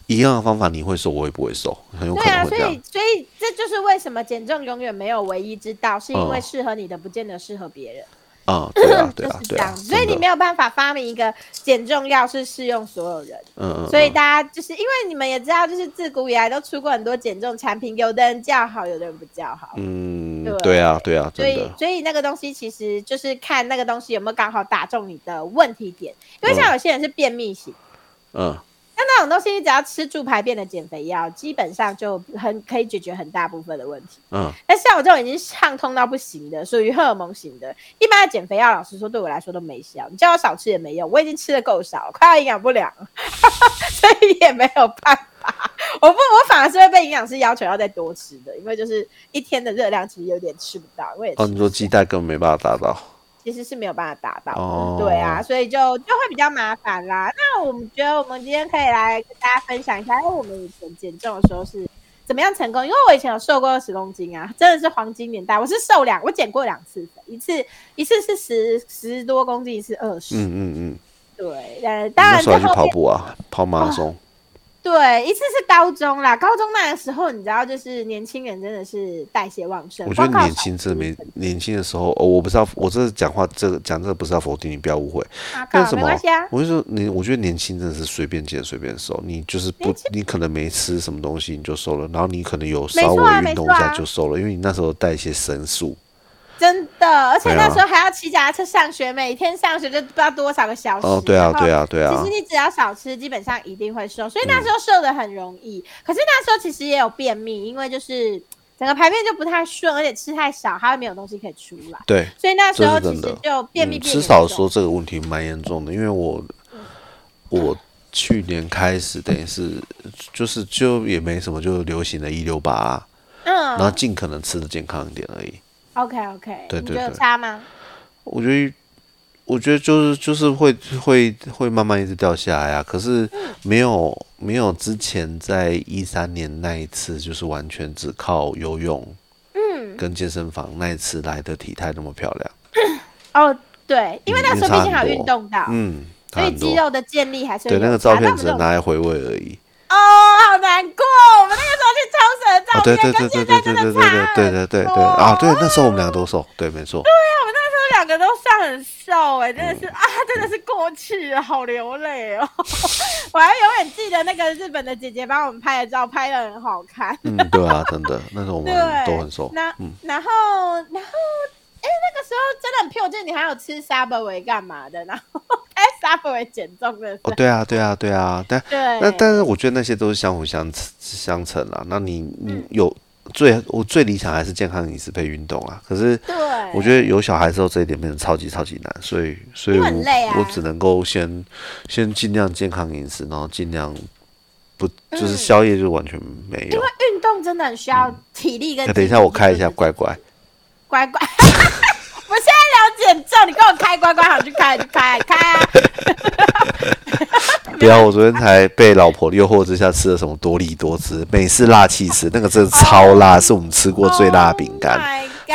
一样的方法，你会瘦，我也不会瘦，很有可能会这样。所以，所以这就是为什么减重永远没有唯一之道，是因为适合你的不见得适合别人。啊，对啊，对啊，对啊，所以你没有办法发明一个减重药是适用所有人。嗯嗯。所以大家就是因为你们也知道，就是自古以来都出过很多减重产品，有的人叫好，有的人不叫好。嗯，对啊，对啊，所以所以那个东西其实就是看那个东西有没有刚好打中你的问题点，因为像有些人是便秘型。嗯。那种东西，你只要吃助排便的减肥药，基本上就很可以解决很大部分的问题。嗯，但像我这种已经畅通到不行的，属于荷尔蒙型的，一般的减肥药，老实说对我来说都没效。你叫我少吃也没用，我已经吃的够少，快要营养不良，所以也没有办法。我不，我反而是会被营养师要求要再多吃的，因为就是一天的热量其实有点吃不到。我也哦，你说鸡蛋根本没办法达到。其实是没有办法达到的，对啊，所以就就会比较麻烦啦。那我们觉得我们今天可以来跟大家分享一下，因为我们以前减重的时候是怎么样成功？因为我以前有瘦过二十公斤啊，真的是黄金年代。我是瘦两，我减过两次，一次一次是十十多公斤，一次二十。嗯嗯嗯，对，呃，当然那时候去跑步啊，跑马拉松。对，一次是高中啦，高中那个时候，你知道，就是年轻人真的是代谢旺盛。我觉得年轻真的没年轻的时候，哦，我不知道，我这讲话这个讲这个不是要否定你，不要误会。干什么？我就说你，我觉得年轻真的是随便减随便瘦，你就是不，你可能没吃什么东西你就瘦了，然后你可能有稍微运动一下就瘦了，因为你那时候代谢神速。真的，而且那时候还要骑脚踏车上学，每天上学就不知道多少个小时。哦，对啊，对啊，对啊。其实你只要少吃，基本上一定会瘦，所以那时候瘦的很容易。可是那时候其实也有便秘，因为就是整个排便就不太顺，而且吃太少，它会没有东西可以出来。对，所以那时候其实就便秘。吃少说这个问题蛮严重的，因为我我去年开始等于是就是就也没什么，就流行的一六八，嗯，然后尽可能吃的健康一点而已。OK OK，对对对，有差吗？我觉得，我觉得就是就是会会会慢慢一直掉下来啊。可是没有没有之前在一三年那一次，就是完全只靠游泳，嗯，跟健身房那一次来的体态那么漂亮。哦，对，因为那时候毕竟还有运动到，嗯，所以肌肉的建立还是对那个照片只能拿来回味而已。哦，好难过！我们那个时候去超市的照片，跟现在真的差很多。对对对对啊，对，那时候我们两个都瘦，对，没错。对啊，我们那时候两个都算很瘦，哎，真的是啊，真的是过去了，好流泪哦。我还永远记得那个日本的姐姐帮我们拍的照，拍的很好看。嗯，对啊，真的，那时候我们 都很瘦。那然后然后。哎，那个时候真的很漂亮，你还有吃 Subway 干嘛的？然后哎，Subway 减重的。哦，对啊，对啊，对啊，但那但是我觉得那些都是相辅相相成啦。那你你有最我最理想还是健康饮食配运动啊。可是，对，我觉得有小孩之后这一点变得超级超级难，所以所以我我只能够先先尽量健康饮食，然后尽量不就是宵夜就完全没有。因为运动真的很需要体力跟。等一下我开一下乖乖。乖乖，我现在要减重，你跟我开乖乖好去开去开开啊！不要，我昨天才被老婆诱惑之下吃了什么多利多汁美式辣气吃，那个真的超辣，是我们吃过最辣的饼干，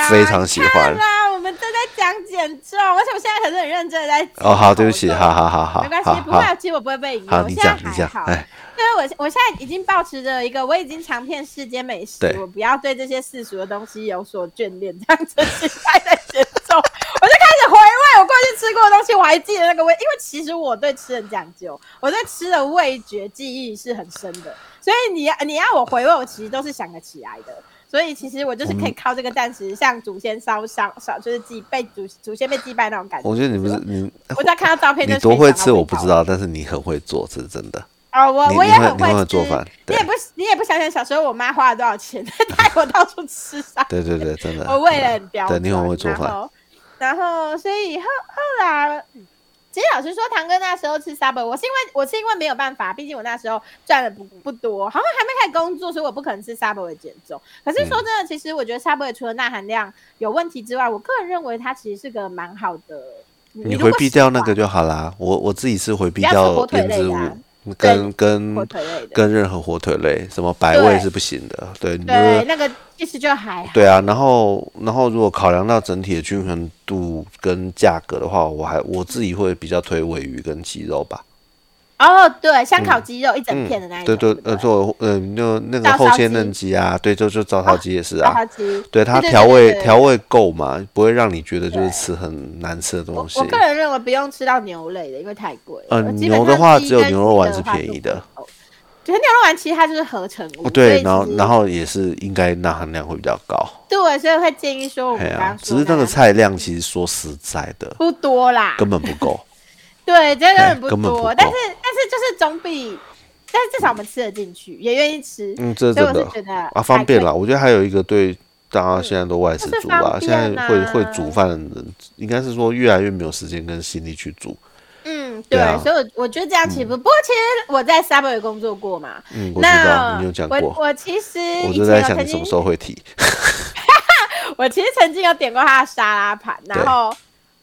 非常喜欢。啦，我们都在讲减重，而且我现在可是很认真的在。哦，好，对不起，好好好好，没关系，不会，其实我不会被影响。好，你讲，你讲，哎。因为我我现在已经保持着一个，我已经尝遍世间美食，我不要对这些世俗的东西有所眷恋，这样子心态在节奏，我就开始回味我过去吃过的东西，我还记得那个味，因为其实我对吃很讲究，我对吃的味觉记忆是很深的，所以你要你要我回味，我其实都是想得起来的，所以其实我就是可以靠这个暂时像祖先烧烧烧，就是祭被祖祖先被祭拜那种感觉。我觉得你不是你，我在看到照片就，你多会吃我不知道，但是你很会做，这是真的。哦，我我也很会做饭。你也不你也不想想小时候我妈花了多少钱带我到处吃 啥？对对对，真的。我为了很标准。对，你很会做饭。然后，所以后后来，其实老实说，堂哥那时候吃 Subway，我是因为我是因为没有办法，毕竟我那时候赚的不不多，好像还没开始工作，所以我不可能吃 Subway 减重。可是说真的，其实我觉得 Subway 除了钠含量有问题之外，我个人认为它其实是个蛮好的。你回避掉那个就好啦。我我自己是回避掉腌制物。跟跟跟任何火腿类，什么百味是不行的。对，对，那个意思就还对啊。然后，然后如果考量到整体的均衡度跟价格的话，我还我自己会比较推尾鱼跟鸡肉吧。哦，对，香烤鸡肉一整片的那一种，对对，呃，做呃，就那个后切嫩鸡啊，对，就就照烧鸡也是啊，对它调味调味够嘛，不会让你觉得就是吃很难吃的东西。我个人认为不用吃到牛类的，因为太贵。嗯，牛的话只有牛肉丸是便宜的。觉得牛肉丸其实它就是合成物，对，然后然后也是应该钠含量会比较高。对，所以会建议说我们刚只是那个菜量其实说实在的不多啦，根本不够。对，真的不多，但是但是就是总比，但是至少我们吃得进去，也愿意吃。嗯，这真的啊，方便啦。我觉得还有一个对大家现在都外食煮吧，现在会会煮饭的人，应该是说越来越没有时间跟心力去煮。嗯，对，所以我觉得这样其实不。不过其实我在 Subway 工作过嘛，嗯，我知道你有讲过。我我其实我就在想你什么时候会提。我其实曾经有点过他的沙拉盘，然后。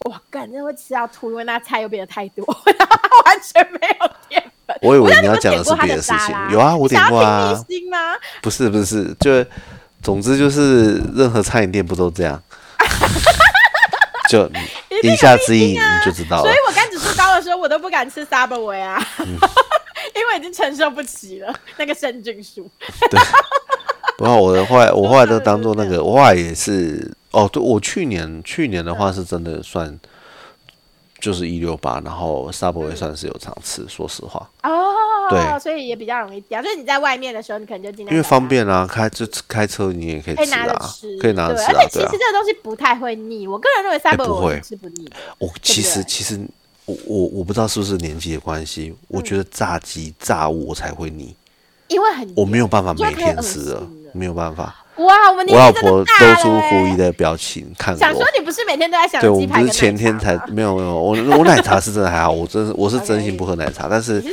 哇，感觉会吃到吐，因为那菜又变得太多，完全没有淀粉。我以为你要讲的是别的事情，有啊，我点过啊。不是不是，就总之就是任何餐饮店不都这样？就一下之一你就知道了。所以我刚指数高的时候，我都不敢吃 Subway 啊，因为已经承受不起了那个生菌素。对，不过我的后来我后来都当做那个，我后来也是。哦，对，我去年去年的话是真的算，就是一六八，然后 Subway 算是有常吃，说实话。哦，对，所以也比较容易掉。就是你在外面的时候，你可能就尽量因为方便啊，开就开车你也可以吃啊，可以拿着吃。而且其实这个东西不太会腻，我个人认为 Subway 不会吃不腻。我其实其实我我我不知道是不是年纪的关系，我觉得炸鸡炸物我才会腻，因为很我没有办法每天吃了，没有办法。哇，我们我老婆露出狐疑的表情看我。想说你不是每天都在想对，我们不是前天才没有没有，我 我奶茶是真的还好，我真是我是真心不喝奶茶，但是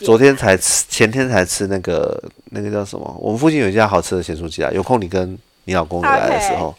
昨天才吃，前天才吃那个那个叫什么？我们附近有一家好吃的咸酥鸡啊，有空你跟你老公来的时候。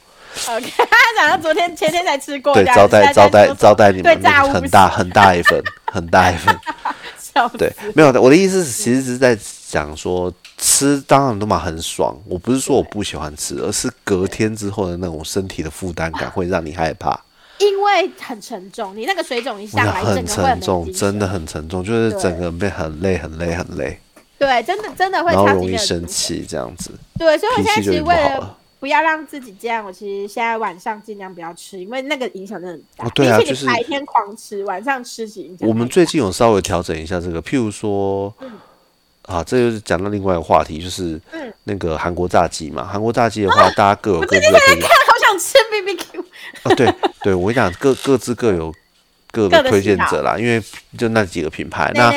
OK，他讲到昨天前天才吃过，对，招待招待招待你们，很大很大一份，很大一份。对，没有的，我的意思是，其实是在讲说。吃当然都嘛很爽，我不是说我不喜欢吃，而是隔天之后的那种身体的负担感会让你害怕，因为很沉重，你那个水肿一下来，很沉重，真的很沉重，就是整个人变很累，很累，很累。对，真的真的会，然后容易生气这样子。对，所以我现在其实为了不要让自己这样，我其实现在晚上尽量不要吃，因为那个影响真的很大。对啊，就是白天狂吃，晚上吃起影响。我们最近有稍微调整一下这个，譬如说。啊，这就是讲到另外一个话题，就是那个韩国炸鸡嘛。韩国炸鸡的话，大家各有各自的。我看，好想吃 B B Q。啊，对对，我跟你讲，各各自各有各的推荐者啦，因为就那几个品牌。那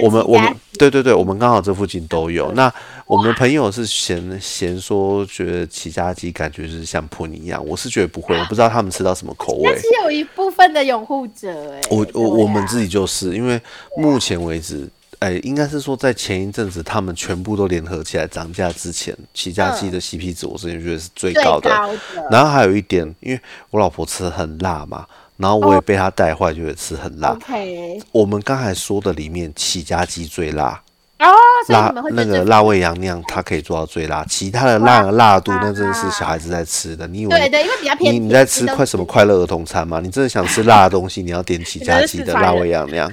我们我们对对对，我们刚好这附近都有。那我们的朋友是嫌嫌说，觉得起家鸡感觉就是像破泥一样。我是觉得不会，我不知道他们吃到什么口味。是有一部分的拥护者哎，我我我们自己就是，因为目前为止，哎，应该是说在前一阵子他们全部都联合起来涨价之前，起家鸡的 CP 值我之前觉得是最高的。然后还有一点，因为我老婆吃的很辣嘛。然后我也被她带坏，就会吃很辣。OK，我们刚才说的里面，起家鸡最辣哦，辣那个辣味羊酿，它可以做到最辣。其他的辣辣度，那真的是小孩子在吃的。你以为对对，因为比较偏。你你在吃快什么快乐儿童餐吗？你真的想吃辣的东西，你要点起家鸡的辣味羊酿。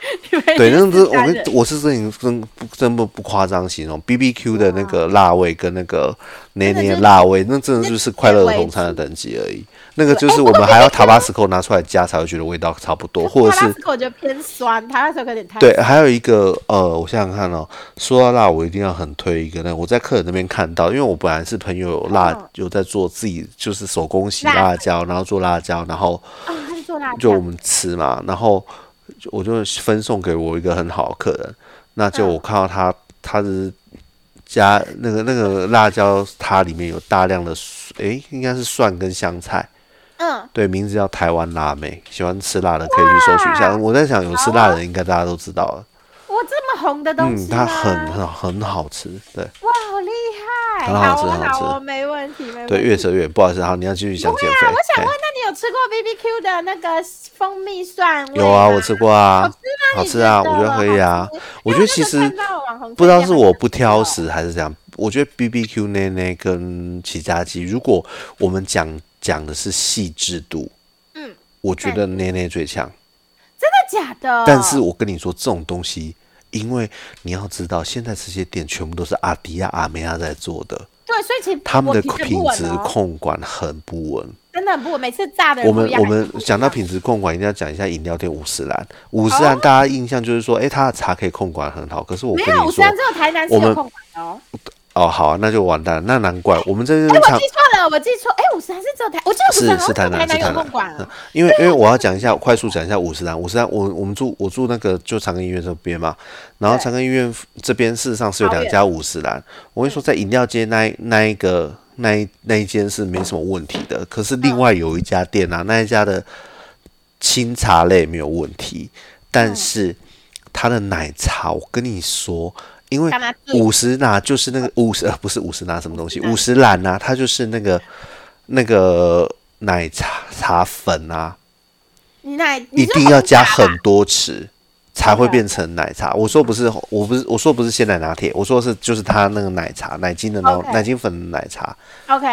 对，那是我跟我是真真真不不夸张形容，B B Q 的那个辣味跟那个那那辣味，那真的就是快乐儿童餐的等级而已。那个就是我们还要塔巴斯扣拿出来加才会觉得味道差不多，或者是塔巴斯科就偏酸，塔巴斯扣有点太对。还有一个呃，我想想看哦，说到辣，我一定要很推一个那我在客人那边看到，因为我本来是朋友有辣，有在做自己就是手工洗辣椒，然后做辣椒，然后就我们吃嘛，然后我就分送给我一个很好的客人，那就我看到他他是。加那个那个辣椒，它里面有大量的，哎，应该是蒜跟香菜。嗯，对，名字叫台湾辣妹，喜欢吃辣的可以去搜寻一下。我在想，有吃辣的应该大家都知道了。哇，这么红的东西，嗯，它很很很好吃，对。哇，好厉害，很好吃，很好吃，没问题，没问题。对，越扯越不好意思，好，你要继续讲减肥。我想问，那你有吃过 B B Q 的那个蜂蜜蒜味？有啊，我吃过啊，好吃啊，我觉得可以啊。我觉得其实不知道是我不挑食还是怎样，我觉得 B B Q 内内跟起家鸡，如果我们讲讲的是细致度，嗯，我觉得内内最强。真的假的？但是我跟你说，这种东西，因为你要知道，现在这些店全部都是阿迪亚、阿梅亚在做的，对，所以其实他们的品质控管很不稳。真的很不，每次炸的。我们我们讲到品质控管，一定要讲一下饮料店五十兰。五十兰大家印象就是说，哎，它的茶可以控管很好。可是我跟你说，五十兰只有台南是有控管哦。哦，好啊，那就完蛋了。那难怪我们这边。哎，我记错了，我记错。哎，五十还是只有台，我记得是是台南有控管。因为因为我要讲一下，快速讲一下五十兰。五十兰，我我们住我住那个就长庚医院这边嘛。然后长庚医院这边事实上是有两家五十兰。我跟你说，在饮料街那那一个。那一那一间是没什么问题的，可是另外有一家店啊，那一家的清茶类没有问题，但是它的奶茶，我跟你说，因为五十拿就是那个五十呃，不是五十拿什么东西，五十兰呐，它就是那个那个奶茶茶粉啊，奶一定要加很多匙。才会变成奶茶。我说不是，我不是，我说不是鲜奶拿铁，我说是就是它那个奶茶，奶精的那种奶精粉的奶茶。OK，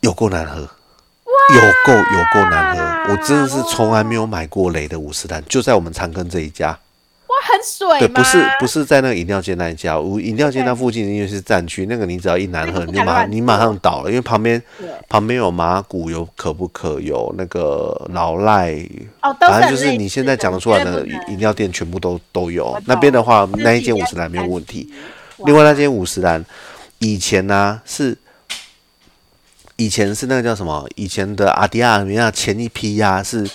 有够难喝，有够有够难喝，我真的是从来没有买过雷的五十单，就在我们长庚这一家。很水对，不是不是在那个饮料街那一家，我饮料街那附近因为是战区，那个你只要一难喝，你马你马上倒了，因为旁边旁边有麻古，有可不可，有那个老赖，哦，反正就是你现在讲得出来的饮料店全部都都有。那边的话，那一间五十兰没有问题。另外那间五十兰，以前呢是以前是那个叫什么？以前的阿迪亚米亚前一批呀是。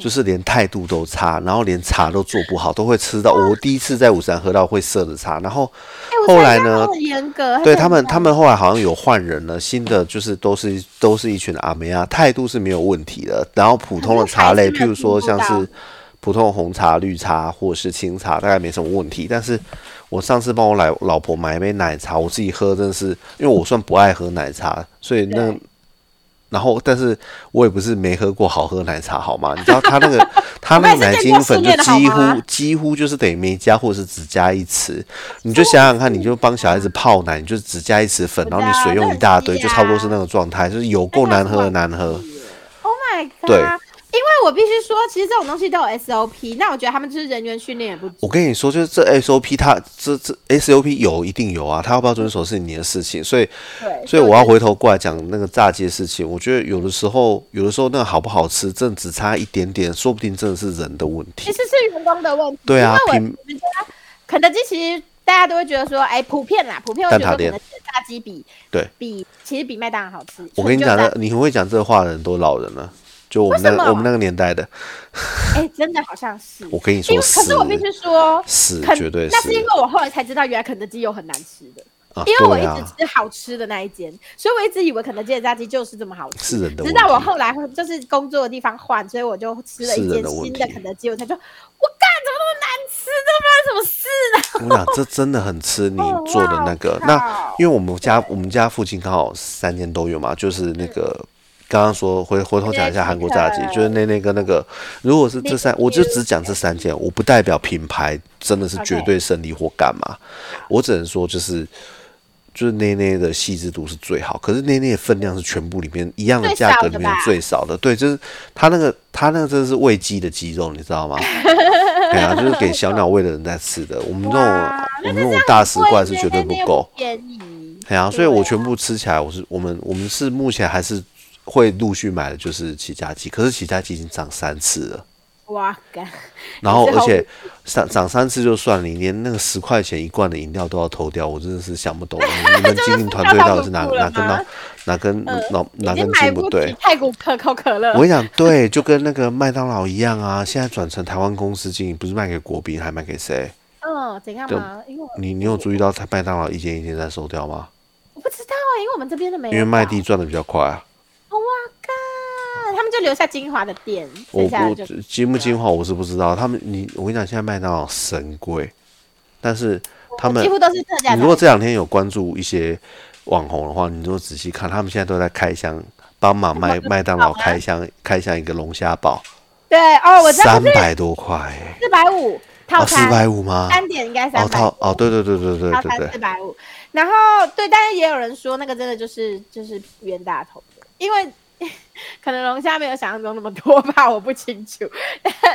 就是连态度都差，然后连茶都做不好，都会吃到。我第一次在五山喝到会涩的茶，然后后来呢？严格。对他们，他们后来好像有换人了，新的就是都是都是一群阿梅啊，态度是没有问题的。然后普通的茶类，譬如说像是普通的红茶、绿茶或者是清茶，大概没什么问题。但是我上次帮我来老婆买一杯奶茶，我自己喝真的是，因为我算不爱喝奶茶，所以那。然后，但是我也不是没喝过好喝奶茶，好吗？你知道他那个 他那个奶精粉就几乎几乎就是等于没加，或者是只加一匙。你就想想看，你就帮小孩子泡奶，你就只加一匙粉，然后你水用一大堆，就差不多是那个状态，就是有够难喝的难喝。Oh my god！对。因为我必须说，其实这种东西都有 SOP，那我觉得他们就是人员训练也不足。我跟你说，就是这 SOP，它这这 SOP 有一定有啊，他要不要遵守是你的事情。所以，所以我要回头过来讲那个炸鸡的事情。我觉得有的时候，有的时候那个好不好吃，真的只差一点点，说不定真的是人的问题。其实是员工的问题。对啊，因为我们家肯德基其实大家都会觉得说，哎，普遍啦，普遍会觉得肯德基的炸鸡比对比其实比麦当劳好吃。我跟你讲的，你会讲这话的人都老人了。就我们那个我们那个年代的。哎，真的好像是。我跟你说，可是我必须说，是绝对是。那是因为我后来才知道，原来肯德基有很难吃的。啊因为我一直吃好吃的那一间，所以我一直以为肯德基的炸鸡就是这么好吃。是的，直到我后来就是工作的地方换，所以我就吃了一间新的肯德基，我才说，我干怎么那么难吃？这发生什么事呢？我讲这真的很吃你做的那个。那因为我们家我们家附近刚好三间都有嘛，就是那个刚刚说回回头讲一下韩国炸鸡，就是那那个那个，如果是这三，我就只讲这三件，我不代表品牌真的是绝对胜利或干嘛，我只能说就是。就是内内的细致度是最好，可是内内的分量是全部里面一样的价格里面最少的。对，就是它那个它那个真的是喂鸡的鸡肉，你知道吗？对啊，就是给小鸟喂的人在吃的。我们这种我们这种大食怪是绝对不够。对啊，所以我全部吃起来，我是我们我们是目前还是会陆续买的，就是起家鸡。可是起家鸡已经涨三次了。哇干！然后 而且涨涨三次就算了，你连那个十块钱一罐的饮料都要偷掉，我真的是想不懂你 们经营团队到底是哪哪根脑哪根哪哪根筋不对？太古可口可乐，我跟你讲，对，就跟那个麦当劳一样啊，现在转成台湾公司经营，不是卖给国宾，还卖给谁？嗯，怎样吗？因为你你有注意到麦当劳一间一间在收掉吗？我不知道啊，因为我们这边的没有，因为麦地赚的比较快啊。就留下精华的店，我我精不精华我是不知道。他们你我跟你讲，现在麦当劳神贵，但是他们几乎都是特价。你如果这两天有关注一些网红的话，你如果仔细看，他们现在都在开箱，帮忙麦 麦当劳开箱开箱一个龙虾堡。对哦，我知三百多块，四百五套餐，四百五吗？三点应该三百。哦哦，对对对对对对对，四百五。然后对，但是也有人说那个真的就是就是冤大头的，因为。可能龙虾没有想象中那么多吧，我不清楚。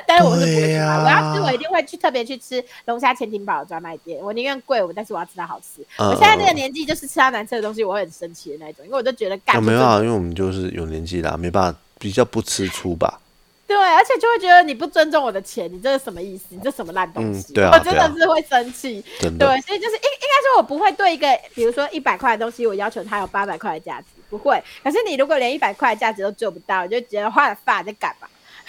但是我是不会买，我要吃我一定会去特别去吃龙虾潜艇堡的专卖店。我宁愿贵，我但是我要吃到好吃。我现在这个年纪就是吃到难吃的东西，我会很生气的那种，因为我就觉得干。没有啊，因为我们就是有年纪啦，没办法，比较不吃粗吧。对，而且就会觉得你不尊重我的钱，你这是什么意思？你这什么烂东西？对啊，我真的是会生气。对，所以就是应应该说，我不会对一个比如说一百块的东西，我要求它有八百块的价值。不会，可是你如果连一百块价值都做不到，就觉得花了发在干嘛？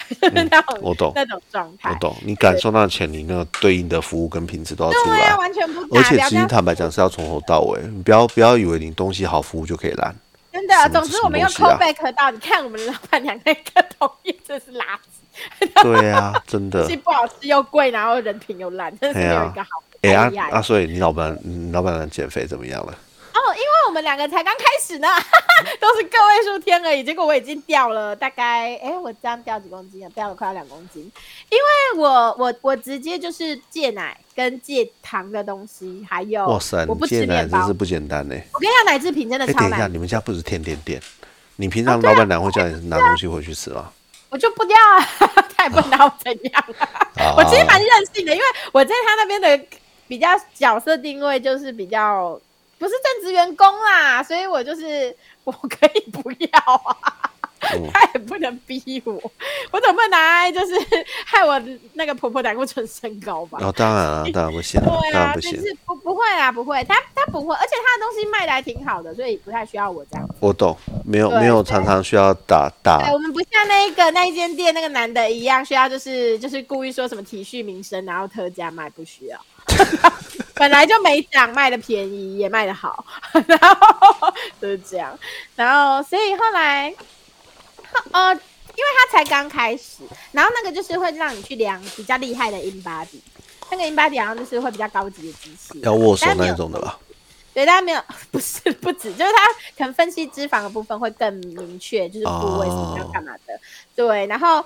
那种我懂那种状态，我懂。你感受到钱，你那个对应的服务跟品质都要出来，完全不。而且其实坦白讲是要从头到尾，你不要不要以为你东西好，服务就可以烂。真的，总之我们用 call back 到，你看我们老板娘那个同意真是垃圾。对啊，真的。东西不好吃又贵，然后人品又烂，真是没有一个好。哎呀，啊，所以你老板，你老板娘减肥怎么样了？哦，因为我们两个才刚开始呢，都是个位数天而已。结果我已经掉了大概，哎，我这样掉几公斤啊？掉了快要两公斤。因为我我我直接就是戒奶跟戒糖的东西，还有哇塞，我不吃面包，真是不简单呢。我跟你讲，奶制品真的超难。等一下，你们家不是甜点店？你平常老板娘会叫你拿东西回去吃吗？我就不掉啊，他也不拿我怎样。我其实蛮任性的，因为我在他那边的比较角色定位就是比较。不是正职员工啦，所以我就是 我可以不要啊，他也不能逼我，我总不能拿来就是 害我那个婆婆胆固醇升高吧？哦，当然了，当然不行，对啊，就是不不会啊，不会，他他不会，而且他的东西卖的还挺好的，所以不太需要我这样。我懂，没有没有常常需要打打。对，我们不像那一个那一间店那个男的一样，需要就是就是故意说什么体恤民生，然后特价卖，不需要。本来就没涨，卖的便宜也卖的好，然后就是这样，然后所以后来，呃，因为他才刚开始，然后那个就是会让你去量比较厉害的 in body，那个 in body 好像就是会比较高级的机器，要握手那种的吧？对，大家没有，不是不止，就是他可能分析脂肪的部分会更明确，就是部位是要干嘛的。对，然后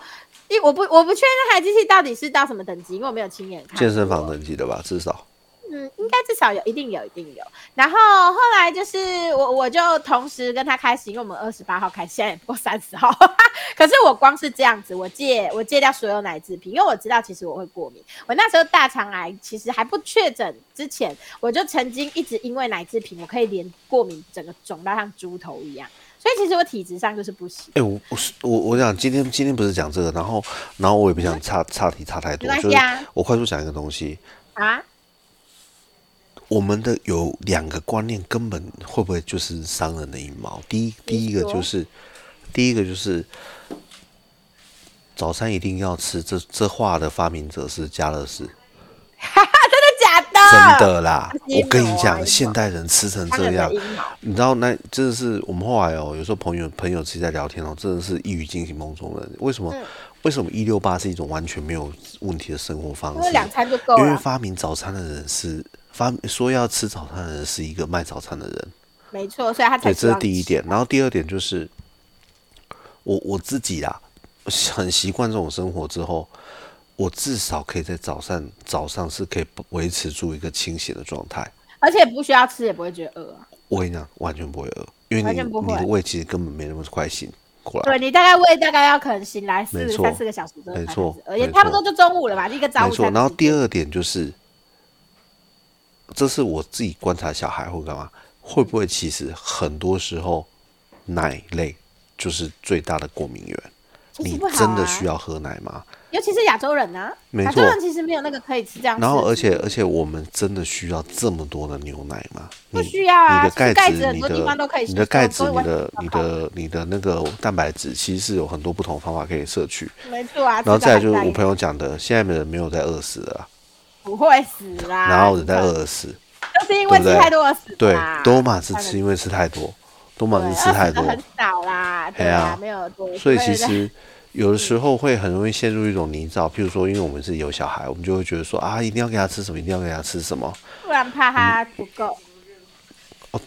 因我不我不确定那台机器到底是到什么等级，因为我没有亲眼看。健身房等级的吧，至少。嗯，应该至少有，一定有，一定有。然后后来就是我，我就同时跟他开始，因为我们二十八号开，现在也不过三十号。可是我光是这样子，我戒我戒掉所有奶制品，因为我知道其实我会过敏。我那时候大肠癌其实还不确诊之前，我就曾经一直因为奶制品，我可以连过敏整个肿到像猪头一样。所以其实我体质上就是不行。哎，我我我我想今天今天不是讲这个，然后然后我也不想差差题差太多，就是我快速讲一个东西啊。我们的有两个观念，根本会不会就是伤人的阴谋？第一，第一个就是，第一个就是，早餐一定要吃，这这话的发明者是加乐士。真的啦！我跟你讲，现代人吃成这样，你知道那真的是我们后来哦，有时候朋友朋友自己在聊天哦，真的是一语惊醒梦中人。为什么？为什么一六八是一种完全没有问题的生活方式？两餐就够了。因为发明早餐的人是发说要吃早餐的人是一个卖早餐的人。没错，所以他才。对，这是第一点。然后第二点就是，我我自己啊，很习惯这种生活之后，我至少可以在早上早上是可以维持住一个清醒的状态，而且不需要吃也不会觉得饿啊。我跟你讲，完全不会饿，因为你你的胃其实根本没那么快醒过来。对你大概胃大概要可能醒来四三四个小时之后没错，而且差不多就中午了吧，一个早午餐。然后第二点就是，这是我自己观察小孩会干嘛。会不会其实很多时候奶类就是最大的过敏源？你真的需要喝奶吗？尤其是亚洲人啊，亚洲人其实没有那个可以吃这样。然后，而且而且，我们真的需要这么多的牛奶吗？不需要啊。你的钙质，你的你的钙质，你的你的你的那个蛋白质，其实是有很多不同方法可以摄取。没错啊。然后再来就是我朋友讲的，现在的人没有在饿死了，不会死啦。然后人在饿死。就是因为吃太多而死对，多嘛是吃因为吃太多，多嘛是吃太多，很少啦，对啊，没有多。所以其实有的时候会很容易陷入一种泥沼，譬如说，因为我们是有小孩，我们就会觉得说啊，一定要给他吃什么，一定要给他吃什么，不然怕他不够。哦，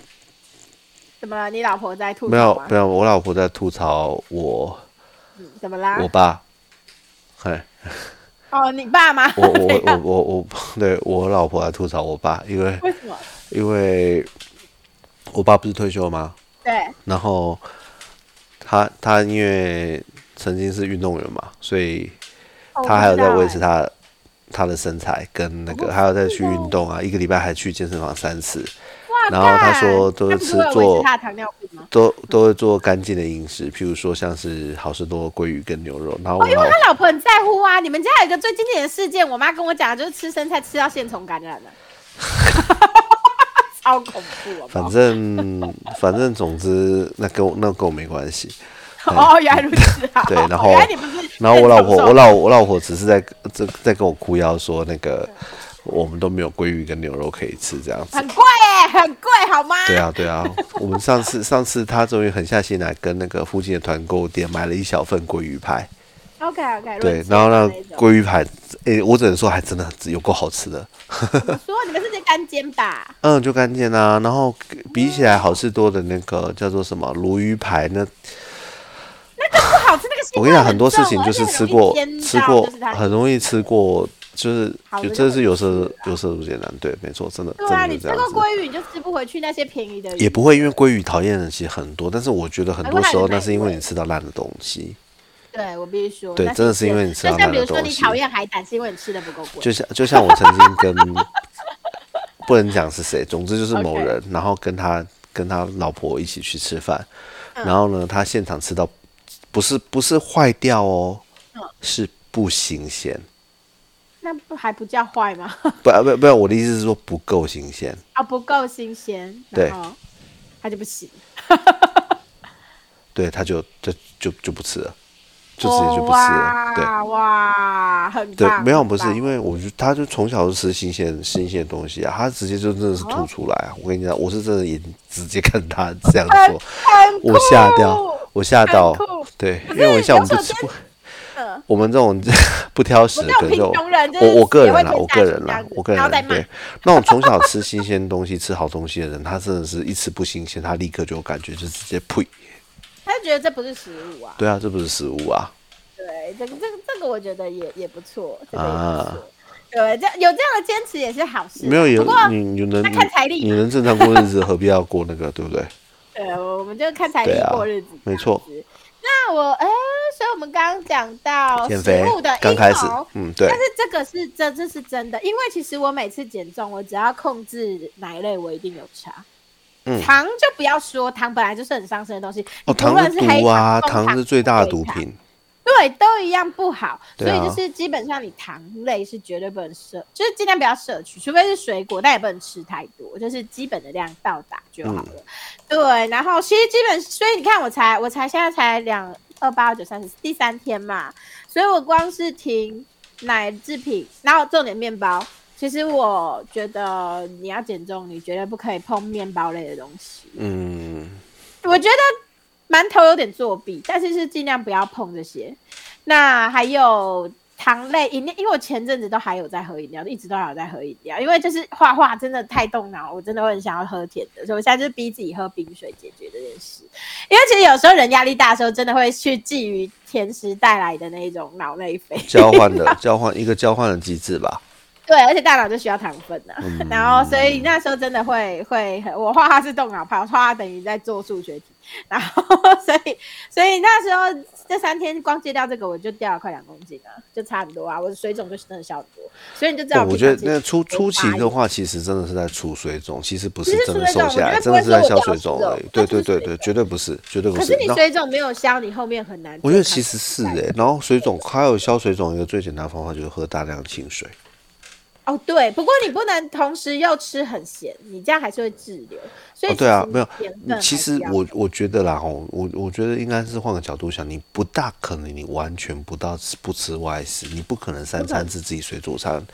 怎么了？你老婆在吐槽没有，没有，我老婆在吐槽我。怎么啦？我爸，嘿。哦，你爸吗？我我我 我我，对我老婆在吐槽我爸，因为为什么？因为我爸不是退休吗？对。然后他他因为曾经是运动员嘛，所以他还有在维持他他的身材跟那个，还要再去运动啊，一个礼拜还去健身房三次。然后他说都是吃做，都都会做干净的饮食，譬如说像是好事多鲑鱼跟牛肉。然后因为他老婆很在乎啊，你们家有一个最经典的事件，我妈跟我讲，就是吃生菜吃到线虫感染了，超恐怖。反正反正总之，那跟我那跟我没关系。哦，原来如此啊。对，然后然后我老婆我老我老婆只是在在在跟我哭腰说那个。我们都没有鲑鱼跟牛肉可以吃，这样子很贵哎，很贵好吗？对啊，对啊。我们上次上次他终于狠下心来，跟那个附近的团购店买了一小份鲑鱼排。OK OK。对，然后那鲑鱼排，哎，我只能说还真的有够好吃的。说你们是在干煎吧？嗯，就干煎啊。然后比起来好事多的那个叫做什么鲈鱼排那，那个不好吃。那个我跟你讲，很多事情就是吃过吃过，很容易吃过。就是，就这是有色有色不简单，对，没错，真的。对啊，你吃过鲑鱼，你就吃不回去那些便宜的。也不会，因为鲑鱼讨厌的人其实很多，但是我觉得很多时候那是因为你吃到烂的东西。对，我必须说。对，真的是因为你吃到烂的东西。像比如说，你讨厌海胆，是因为你吃的不够贵。就像就像我曾经跟，不能讲是谁，总之就是某人，然后跟他跟他老婆一起去吃饭，然后呢，他现场吃到不是不是坏掉哦，是不新鲜。那不还不叫坏吗？不不不，我的意思是说不够新鲜啊，不够新鲜，对，他就不行，对，他就就就就不吃了，就直接就不吃了，对，哇，很对，没有不是，因为我就他就从小就吃新鲜新鲜的东西啊，他直接就真的是吐出来啊！我跟你讲，我是真的也直接看他这样做，我吓掉，我吓到，对，因为我像我们不吃不。我们这种 不挑食，可能就我我个人啦，我个人啦，我个人对那种从小吃新鲜东西、吃好东西的人，他真的是一吃不新鲜，他立刻就有感觉，就直接呸，他就觉得这不是食物啊。对啊，这不是食物啊。对，这个这个这个，我觉得也也不错啊。对，这有这样的坚持也是好事。没有有你你能看财力，你能正常过日子，何必要过那个，对不对？对，我们就看财力过日子，没错。那我哎，所以我们刚刚讲到减肥的刚开始，嗯，对。但是这个是这这是真的，因为其实我每次减重，我只要控制奶类，我一定有差。嗯，糖就不要说，糖本来就是很伤身的东西。哦，糖是毒啊，糖是最大的毒品。对，都一样不好，所以就是基本上你糖类是绝对不能摄，就是尽量不要摄取，除非是水果，但也不能吃太多，就是基本的量到达就好了。对，然后其实基本，所以你看我才我才现在才两二八九三十第三天嘛，所以我光是停奶制品，然后重点面包。其实我觉得你要减重，你绝对不可以碰面包类的东西。嗯，我觉得馒头有点作弊，但是是尽量不要碰这些。那还有。糖类饮料，因为我前阵子都还有在喝饮料，一直都还有在喝饮料。因为就是画画真的太动脑，我真的会很想要喝甜的，所以我现在就是逼自己喝冰水解决这件事。因为其实有时候人压力大的时候，真的会去觊觎甜食带来的那一种脑内啡，交换的交换一个交换的机制吧。对，而且大脑就需要糖分呐，然后所以那时候真的会会，我画画是动脑派，我画画等于在做数学题，然后所以所以那时候这三天光戒掉这个，我就掉了快两公斤了，就差很多啊，我的水肿就真的消很多，所以你就知道。我觉得那初初期的话，其实真的是在出水肿，其实不是真的瘦下来，真的是在消水肿而已。对对对对，绝对不是，绝对不是。可是你水肿没有消，你后面很难。我觉得其实是哎，然后水肿还有消水肿一个最简单的方法就是喝大量清水。哦，对，不过你不能同时又吃很咸，你这样还是会滞留。所以对啊，没有。其实我我觉得啦，哦，我我觉得应该是换个角度想，你不大可能你完全不到不吃外食，你不可能三餐是自己水煮餐。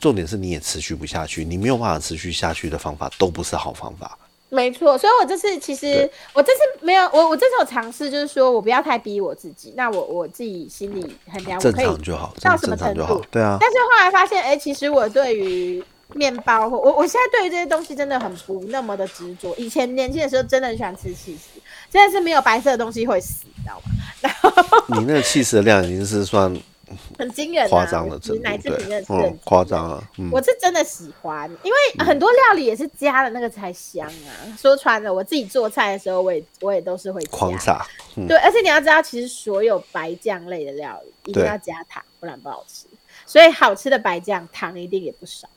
重点是你也持续不下去，你没有办法持续下去的方法都不是好方法。没错，所以我这次其实我这次没有我我这次有尝试，就是说我不要太逼我自己，那我我自己心里很了正常就好，到什么程度？对啊。但是后来发现，哎，其实我对于面包或，我我现在对于这些东西真的很不那么的执着。以前年轻的时候真的很喜欢吃气死，真的是没有白色的东西会死，你知道吗？然后你那个气死的量已经是算。很惊人，夸张了，真的是夸张了。我是真的喜欢，因为很多料理也是加了那个才香啊。说穿了，我自己做菜的时候，我也我也都是会狂撒。对，而且你要知道，其实所有白酱类的料理一定要加糖，不然不好吃。所以好吃的白酱糖一定也不少。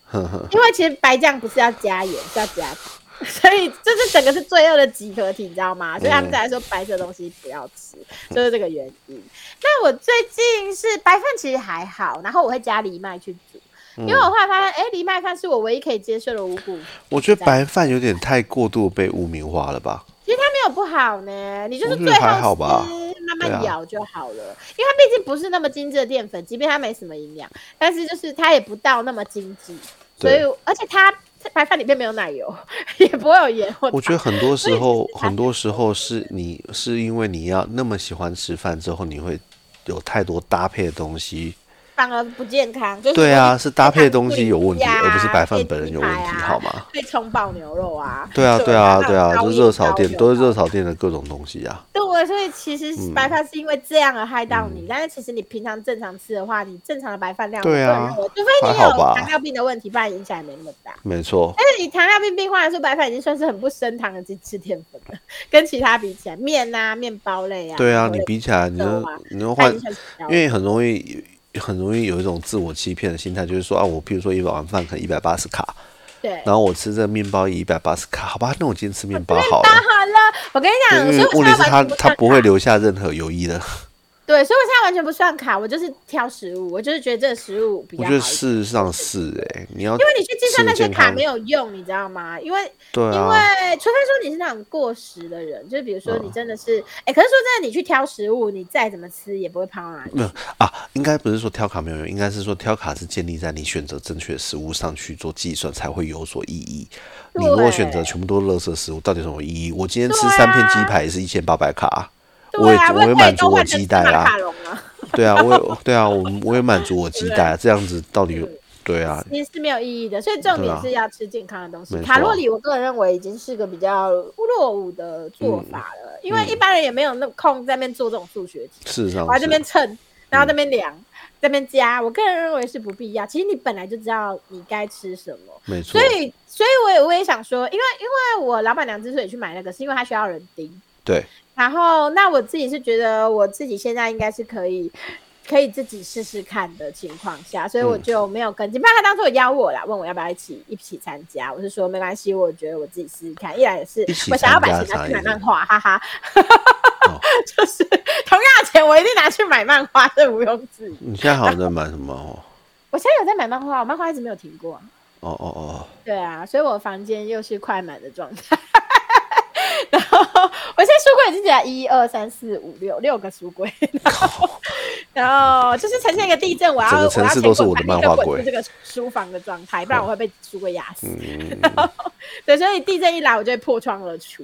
因为其实白酱不是要加盐，是要加糖。所以这是整个是罪恶的集合体，你知道吗？所以他们才说白色东西不要吃，就是这个原因。那我最近是白饭其实还好，然后我会加藜麦去煮，因为我后来发现，哎，藜麦饭是我唯一可以接受的五谷。我觉得白饭有点太过度被污名化了吧？其实它没有不好呢，你就是最后吃慢慢咬就好了，因为它毕竟不是那么精致的淀粉，即便它没什么营养，但是就是它也不到那么精致，所以而且它。白饭里面没有奶油，也不会有盐。我觉得很多时候，很多时候是你是因为你要那么喜欢吃饭之后，你会有太多搭配的东西。反而不健康，就是对啊，是搭配东西有问题，而不是白饭本人有问题，好吗？被葱爆牛肉啊，对啊，对啊，对啊，就热炒店都是热炒店的各种东西啊。对，所以其实白饭是因为这样而害到你，但是其实你平常正常吃的话，你正常的白饭量对啊，除非你有糖尿病的问题，不然影响也没那么大。没错，但是你糖尿病病患来说，白饭已经算是很不升糖的去吃淀粉了，跟其他比起来，面啊、面包类啊，对啊，你比起来，你能你能换，因为很容易。很容易有一种自我欺骗的心态，就是说啊，我比如说一碗饭可能一百八十卡，对，然后我吃这个面包一百八十卡，好吧，那我今天吃面包好了。好了，我跟你讲，因为问题是他他不会留下任何有益的。对，所以我现在完全不算卡，我就是挑食物，我就是觉得这个食物比较我觉得事实上是哎，你要因为你去计算那些卡没有用，你知道吗？因为对，因为除非说你是那种过食的人，就是比如说你真的是哎，可是说真的，你去挑食物，你再怎么吃也不会胖啊。没有啊，应该不是说挑卡没有用，应该是说挑卡是建立在你选择正确的食物上去做计算才会有所意义。你如果选择全部都是垃圾食物，到底有什么意义？我今天吃三片鸡排也是一千八百卡。我也我也满足我期待啊，对啊，我也对啊，我我也满足我期待，这样子到底对啊，其实是没有意义的，所以重点是要吃健康的东西。卡路里，我个人认为已经是个比较落伍的做法了，因为一般人也没有那空在那边做这种数学题，事实上，我在这边称，然后这边量，这边加，我个人认为是不必要。其实你本来就知道你该吃什么，没错。所以，所以我也我也想说，因为因为我老板娘之所以去买那个，是因为她需要人盯，对。然后，那我自己是觉得我自己现在应该是可以，可以自己试试看的情况下，所以我就没有跟进。不然他当初有邀我啦，问我要不要一起一起参加，我是说没关系，我觉得我自己试试看。一来也是我想要把钱拿去买漫画，哈哈，就是同样的钱我一定拿去买漫画，这毋庸置疑。你现在好像在买什么？我现在有在买漫画，我漫画一直没有停过。哦哦哦，对啊，所以我房间又是快满的状态。然后我现在书柜已经起来一二三四五六六个书柜，然后然后就是呈现一个地震，我要整个城市都是我的漫画鬼这个书房的状态，不然我会被书柜压死。对，所以地震一来，我就会破窗而出，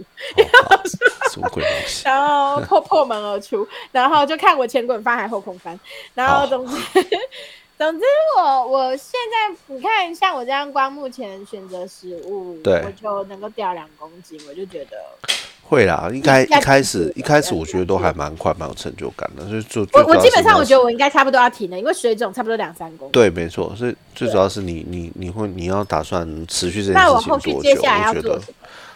什么鬼东西？然后破破门而出，然后就看我前滚翻还后空翻，然后总之。总之，我我现在你看，像我这样光目前选择食物，对，我就能够掉两公斤，我就觉得会啦。应该一开始一开始我觉得都还蛮快，蛮有成就感的。就就我我基本上我觉得我应该差不多要停了，因为水肿差不多两三公斤。对，没错。所以最主要是你你你会你要打算持续这件事情多久？我觉得。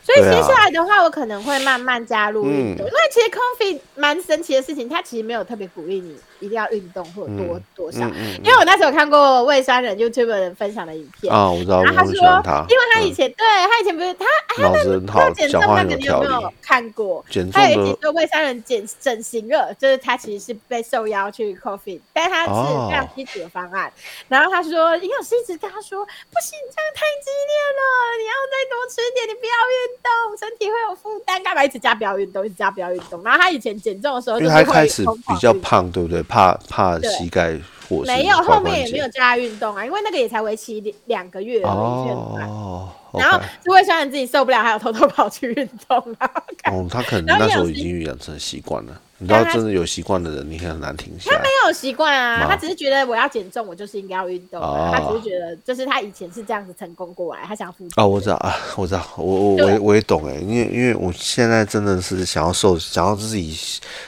所以接下来的话，我可能会慢慢加入运动，因为其实 Coffee 蛮神奇的事情，它其实没有特别鼓励你一定要运动或者多多少。因为我那时候看过魏山人 YouTube 人分享的影片啊，我知道，然后他说，因为他以前对他以前不是他他那个减重那个你有没有看过？他有一集说魏山人减整形了，就是他其实是被受邀去 Coffee，但他是非常基础的方案。然后他说营养师一直跟他说，不行，这样太激烈了，你要再多吃一点，你不要运。动身体会有负担，干嘛一直加不要运动，一直加不要运动？然后他以前减重的时候，因为他开始比较胖，对不对？怕怕膝盖或没有，后面也没有加运动啊，因为那个也才为期两个月而已。哦，然后就会虽然自己受不了，还有偷偷跑去运动啊。哦，他可能那时候已经养成习惯了。你知道，真的有习惯的人，你很难停下。他没有习惯啊，他只是觉得我要减重，我就是应该要运动。他只是觉得，就是他以前是这样子成功过来，他想复哦，我知道啊，我知道，我我我也我也懂哎，因为因为我现在真的是想要瘦，想要自己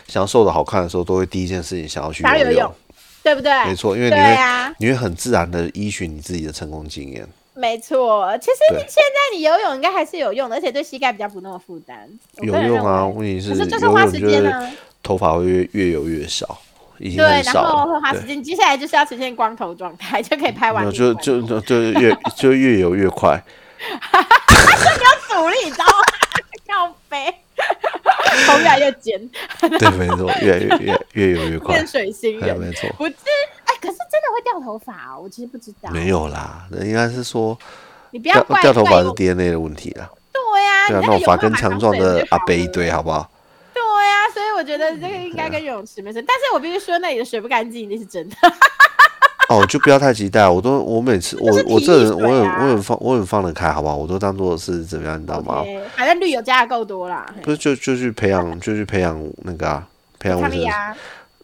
想要瘦的好看的时候，都会第一件事情想要去游泳，对不对？没错，因为你会你会很自然的依循你自己的成功经验。没错，其实现在你游泳应该还是有用的，而且对膝盖比较不那么负担。有用啊，问题是就是花时间啊。头发会越越游越少，已经对，然后会花时间。接下来就是要呈现光头状态，就可以拍完。就就就就越 就越游越快。哈哈哈你要阻力，你知道吗？要飞，头越来越尖。对，没错，越来越越越游越快。变水星人，没错。不是，哎，可是真的会掉头发哦？我其实不知道。没有啦，那应该是说，你不要掉头发是 DNA 的问题啦。对呀，对啊，那种发根强壮的阿伯一堆，好不好？对呀，所以我觉得这个应该跟游泳池没事，但是我必须说那里的水不干净，那是真的。哦，就不要太期待。我都我每次我我这人我很我很放我很放得开，好不好？我都当做是怎么样，你知道吗？反正绿油加的够多啦。不是就就去培养，就去培养那个啊，培养抵抗力啊。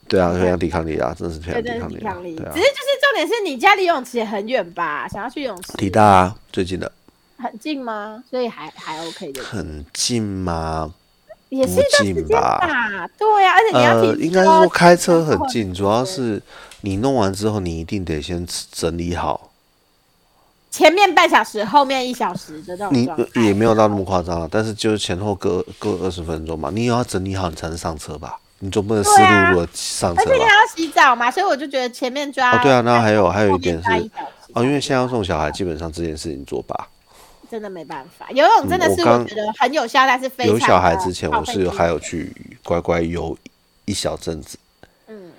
对啊，培养抵抗力啊，真的是培养抵抗力啊。只是就是重点是你家离游泳池也很远吧？想要去泳池？体大啊，最近的。很近吗？所以还还 OK 的。很近吗？也是近吧，对呀，而且你要呃，应该说开车很近，主要是你弄完之后，你一定得先整理好。前面半小时，后面一小时的这种你也没有到那么夸张啊，但是就是前后各各二十分钟嘛，你也要整理好，你才能上车吧？你总不能湿漉漉的上车。而且你还要洗澡嘛，所以我就觉得前面抓。哦，对啊，然后还有还有一点是哦，因为现在要送小孩，基本上这件事情做吧。真的没办法，游泳真的是我觉得很有效，但是非常有小孩之前，我是还有去乖乖游一小阵子。嗯，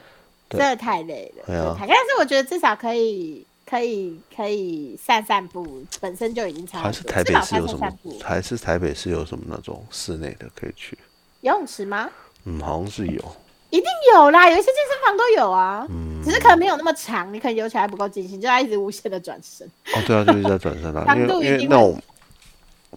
真的太累了。对啊，但是我觉得至少可以可以可以散散步，本身就已经差。还是台北是有什么？还是台北是有什么那种室内的可以去游泳池吗？嗯，好像是有。一定有啦，有一些健身房都有啊。嗯，只是可能没有那么长，你可能游起来不够尽兴，就要一直无限的转身。哦，对啊，就一直在转身啊。因为因为那种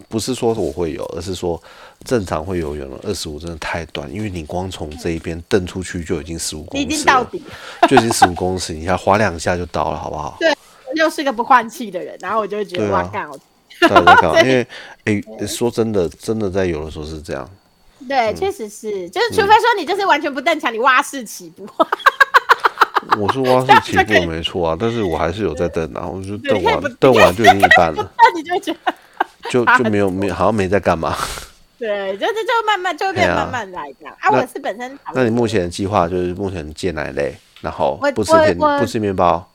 不是说我会有，而是说正常会游泳了。二十五真的太短，因为你光从这一边蹬出去就已经十五公尺，已经到底，就已经十五公尺，你要划两下就到了，好不好？对，又是个不换气的人，然后我就会觉得哇，干我。因为哎，说真的，真的在游的时候是这样。对，确实是，就是除非说你就是完全不蹬墙，你蛙式起步。我是蛙式起步没错啊，但是我还是有在蹬啊，我就蹬完蹬完就已经一半了。那你就觉得就就没有没好像没在干嘛。对，就是就慢慢就变慢慢来这样啊。我是本身。那你目前的计划就是目前戒奶类，然后不吃面不吃面包。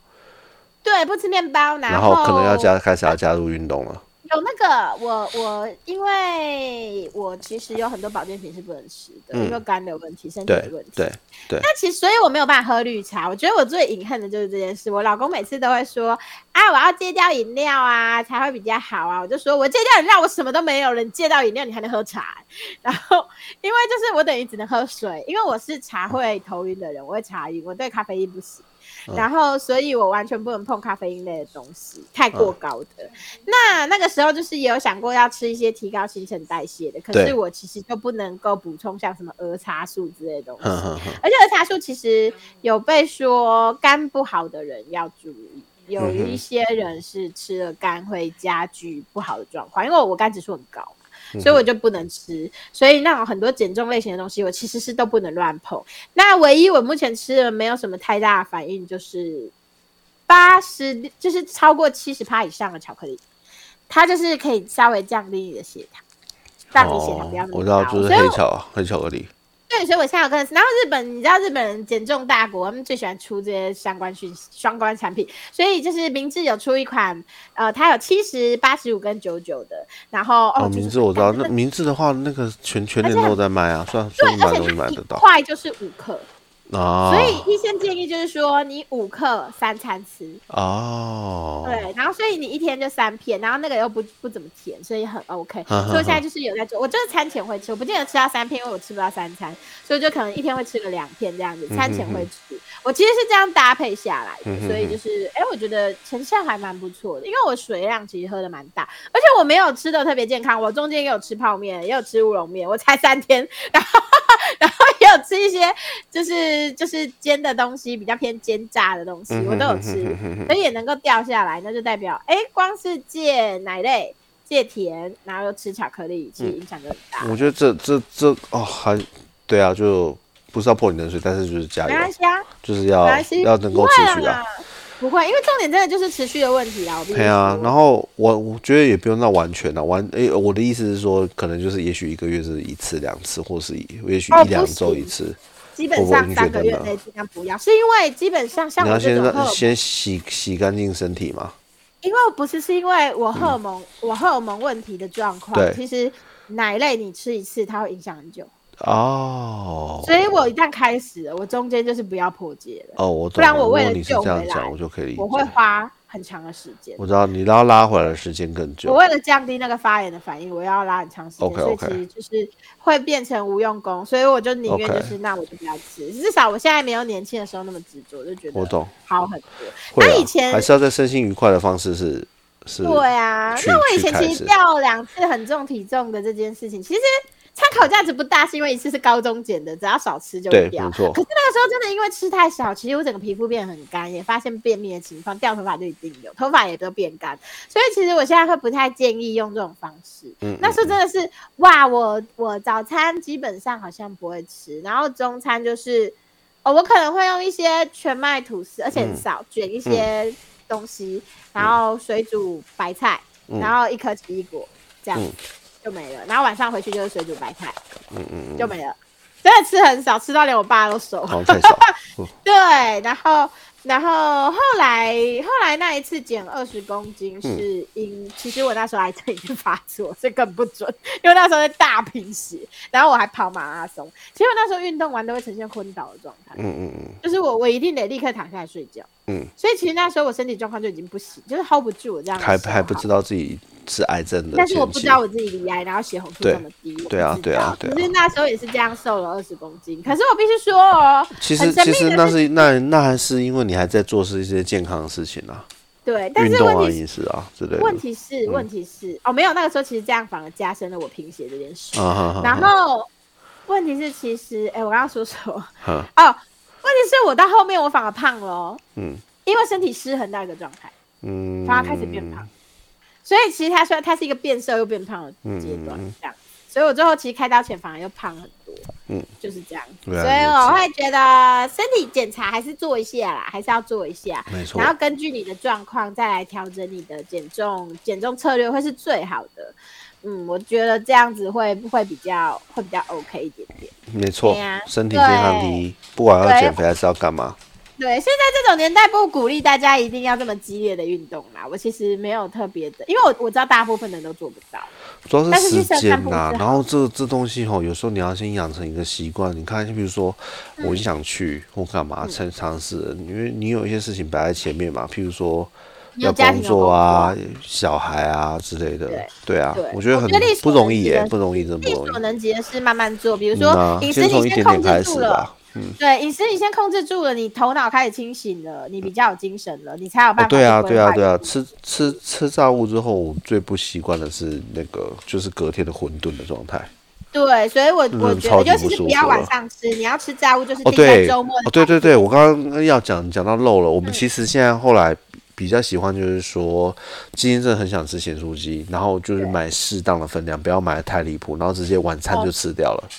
对，不吃面包，然后可能要加开始要加入运动了。有那个，我我因为我其实有很多保健品是不能吃的，因为肝的问题、身体的问题。对对。那其实，所以我没有办法喝绿茶。我觉得我最隐恨的就是这件事。我老公每次都会说：“啊，我要戒掉饮料啊，才会比较好啊。”我就说：“我戒掉饮料，我什么都没有了。你戒掉饮料，你还能喝茶。”然后，因为就是我等于只能喝水，因为我是茶会头晕的人，我会茶晕，我对咖啡因不行。然后，所以我完全不能碰咖啡因类的东西，太过高的。那那个时候就是也有想过要吃一些提高新陈代谢的，可是我其实就不能够补充像什么儿茶素之类的东西。而且儿茶素其实有被说肝不好的人要注意，有一些人是吃了肝会加剧不好的状况，因为我肝指数很高。所以我就不能吃，所以那种很多减重类型的东西，我其实是都不能乱碰。那唯一我目前吃的没有什么太大的反应，就是八十，就是超过七十帕以上的巧克力，它就是可以稍微降低你的血糖，让你血糖不要那么高。我知道，就是黑巧黑巧克力。对，所以我现在有跟，然后日本，你知道日本人减重大国，他们最喜欢出这些相关讯相关产品，所以就是明治有出一款，呃，它有七十八十五跟九九的，然后哦，明治我知道，那明治的话，那个全全年都在卖啊，算算蛮容易买得到，一块就是五克。所以医生建议就是说，你五克三餐吃哦。对，然后所以你一天就三片，然后那个又不不怎么甜，所以很 OK。所以我现在就是有在做，我就是餐前会吃，我不见得吃到三片，因为我吃不到三餐，所以就可能一天会吃个两片这样子。餐前会吃，我其实是这样搭配下来的，所以就是哎，我觉得成效还蛮不错的，因为我水量其实喝的蛮大，而且我没有吃的特别健康，我中间也有吃泡面，也有吃乌龙面，我才三天，然后然后也有吃一些就是。就是煎的东西比较偏煎炸的东西，我都有吃，所以也能够掉下来，那就代表哎，光是戒奶类、戒甜，然后又吃巧克力，其实影响就很大。我觉得这这这哦，还对啊，就不是要泼你冷水，但是就是加油，没关系啊，就是要要能够持续啊。不会，因为重点真的就是持续的问题啊。对啊，然后我我觉得也不用到完全的完，哎，我的意思是说，可能就是也许一个月是一次两次，或是也许一两周一次。基本上三个月内尽量不要，是因为基本上像你要先先洗洗干净身体嘛。因为不是，是因为我荷尔蒙我荷尔蒙问题的状况，其实奶类你吃一次它会影响很久哦。所以我一旦开始了，我中间就是不要破戒了哦。我不然我为了救回来，我就可以我会花。很长的时间，我知道你要拉回来的时间更久。我为了降低那个发炎的反应，我要拉很长时间，所以其实就是会变成无用功。所以我就宁愿就是那我就不要吃，至少我现在没有年轻的时候那么执着，就觉得我懂好很多。那以前还是要在身心愉快的方式是是。对啊，那我以前其实掉两次很重体重的这件事情，其实。参考价值不大，是因为一次是高中减的，只要少吃就掉。没错。可是那个时候真的因为吃太少，其实我整个皮肤变得很干，也发现便秘的情况，掉头发就一定有，头发也都变干。所以其实我现在会不太建议用这种方式。嗯。那时候真的是哇，我我早餐基本上好像不会吃，然后中餐就是哦，我可能会用一些全麦吐司，而且很少卷一些东西，然后水煮白菜，然后一颗奇异果这样。就没了，然后晚上回去就是水煮白菜，嗯嗯就没了，真的吃很少，吃到连我爸都熟。对，然后。然后后来后来那一次减二十公斤是因，其实我那时候癌症已经发作，所以更不准，因为那时候在大贫血，然后我还跑马拉松，其实我那时候运动完都会呈现昏倒的状态，嗯嗯嗯，就是我我一定得立刻躺下来睡觉，嗯，所以其实那时候我身体状况就已经不行，就是 hold 不住这样，还还不知道自己是癌症的，但是我不知道我自己离癌，然后血红素这么低，对啊对啊对啊，可是那时候也是这样瘦了二十公斤，可是我必须说哦，其实其实那是那那还是因为你。还在做是一些健康的事情啊？对，但是问题饮食啊之类的。问题是，问题是哦，没有那个时候，其实这样反而加深了我贫血这件事。然后问题是，其实哎，我刚刚说什么？哦，问题是我到后面我反而胖了。嗯，因为身体失衡到一个状态，嗯，反而开始变胖。所以其实他说他是一个变瘦又变胖的阶段，这样。所以我最后其实开刀前反而又胖很多，嗯，就是这样。所以我会觉得身体检查还是做一下啦，还是要做一下，没错。然后根据你的状况再来调整你的减重减重策略会是最好的。嗯，我觉得这样子会会比较会比较 OK 一点点。没错，身体健康第一，不管要减肥还是要干嘛。对，现在这种年代不鼓励大家一定要这么激烈的运动啦。我其实没有特别的，因为我我知道大部分人都做不到。主要是时间呐，然后这这东西吼，有时候你要先养成一个习惯。你看，就比如说，我想去或干嘛，尝尝试，因为你有一些事情摆在前面嘛，譬如说要工作啊、小孩啊之类的。对啊，我觉得很不容易耶，不容易，真不容易。力所能及的事慢慢做，比如说饮食你先控制住了。对，饮食你先控制住了，你头脑开始清醒了，你比较有精神了，你才有办法。对啊，对啊，对啊，吃吃吃炸物之后，我最不习惯的是那个，就是隔天的混沌的状态。对，所以我我觉得，尤其是不要晚上吃，你要吃炸物就是定在周末。哦，对对对，我刚刚要讲讲到漏了，我们其实现在后来比较喜欢就是说，今天真的很想吃咸酥鸡，然后就是买适当的分量，不要买的太离谱，然后直接晚餐就吃掉了。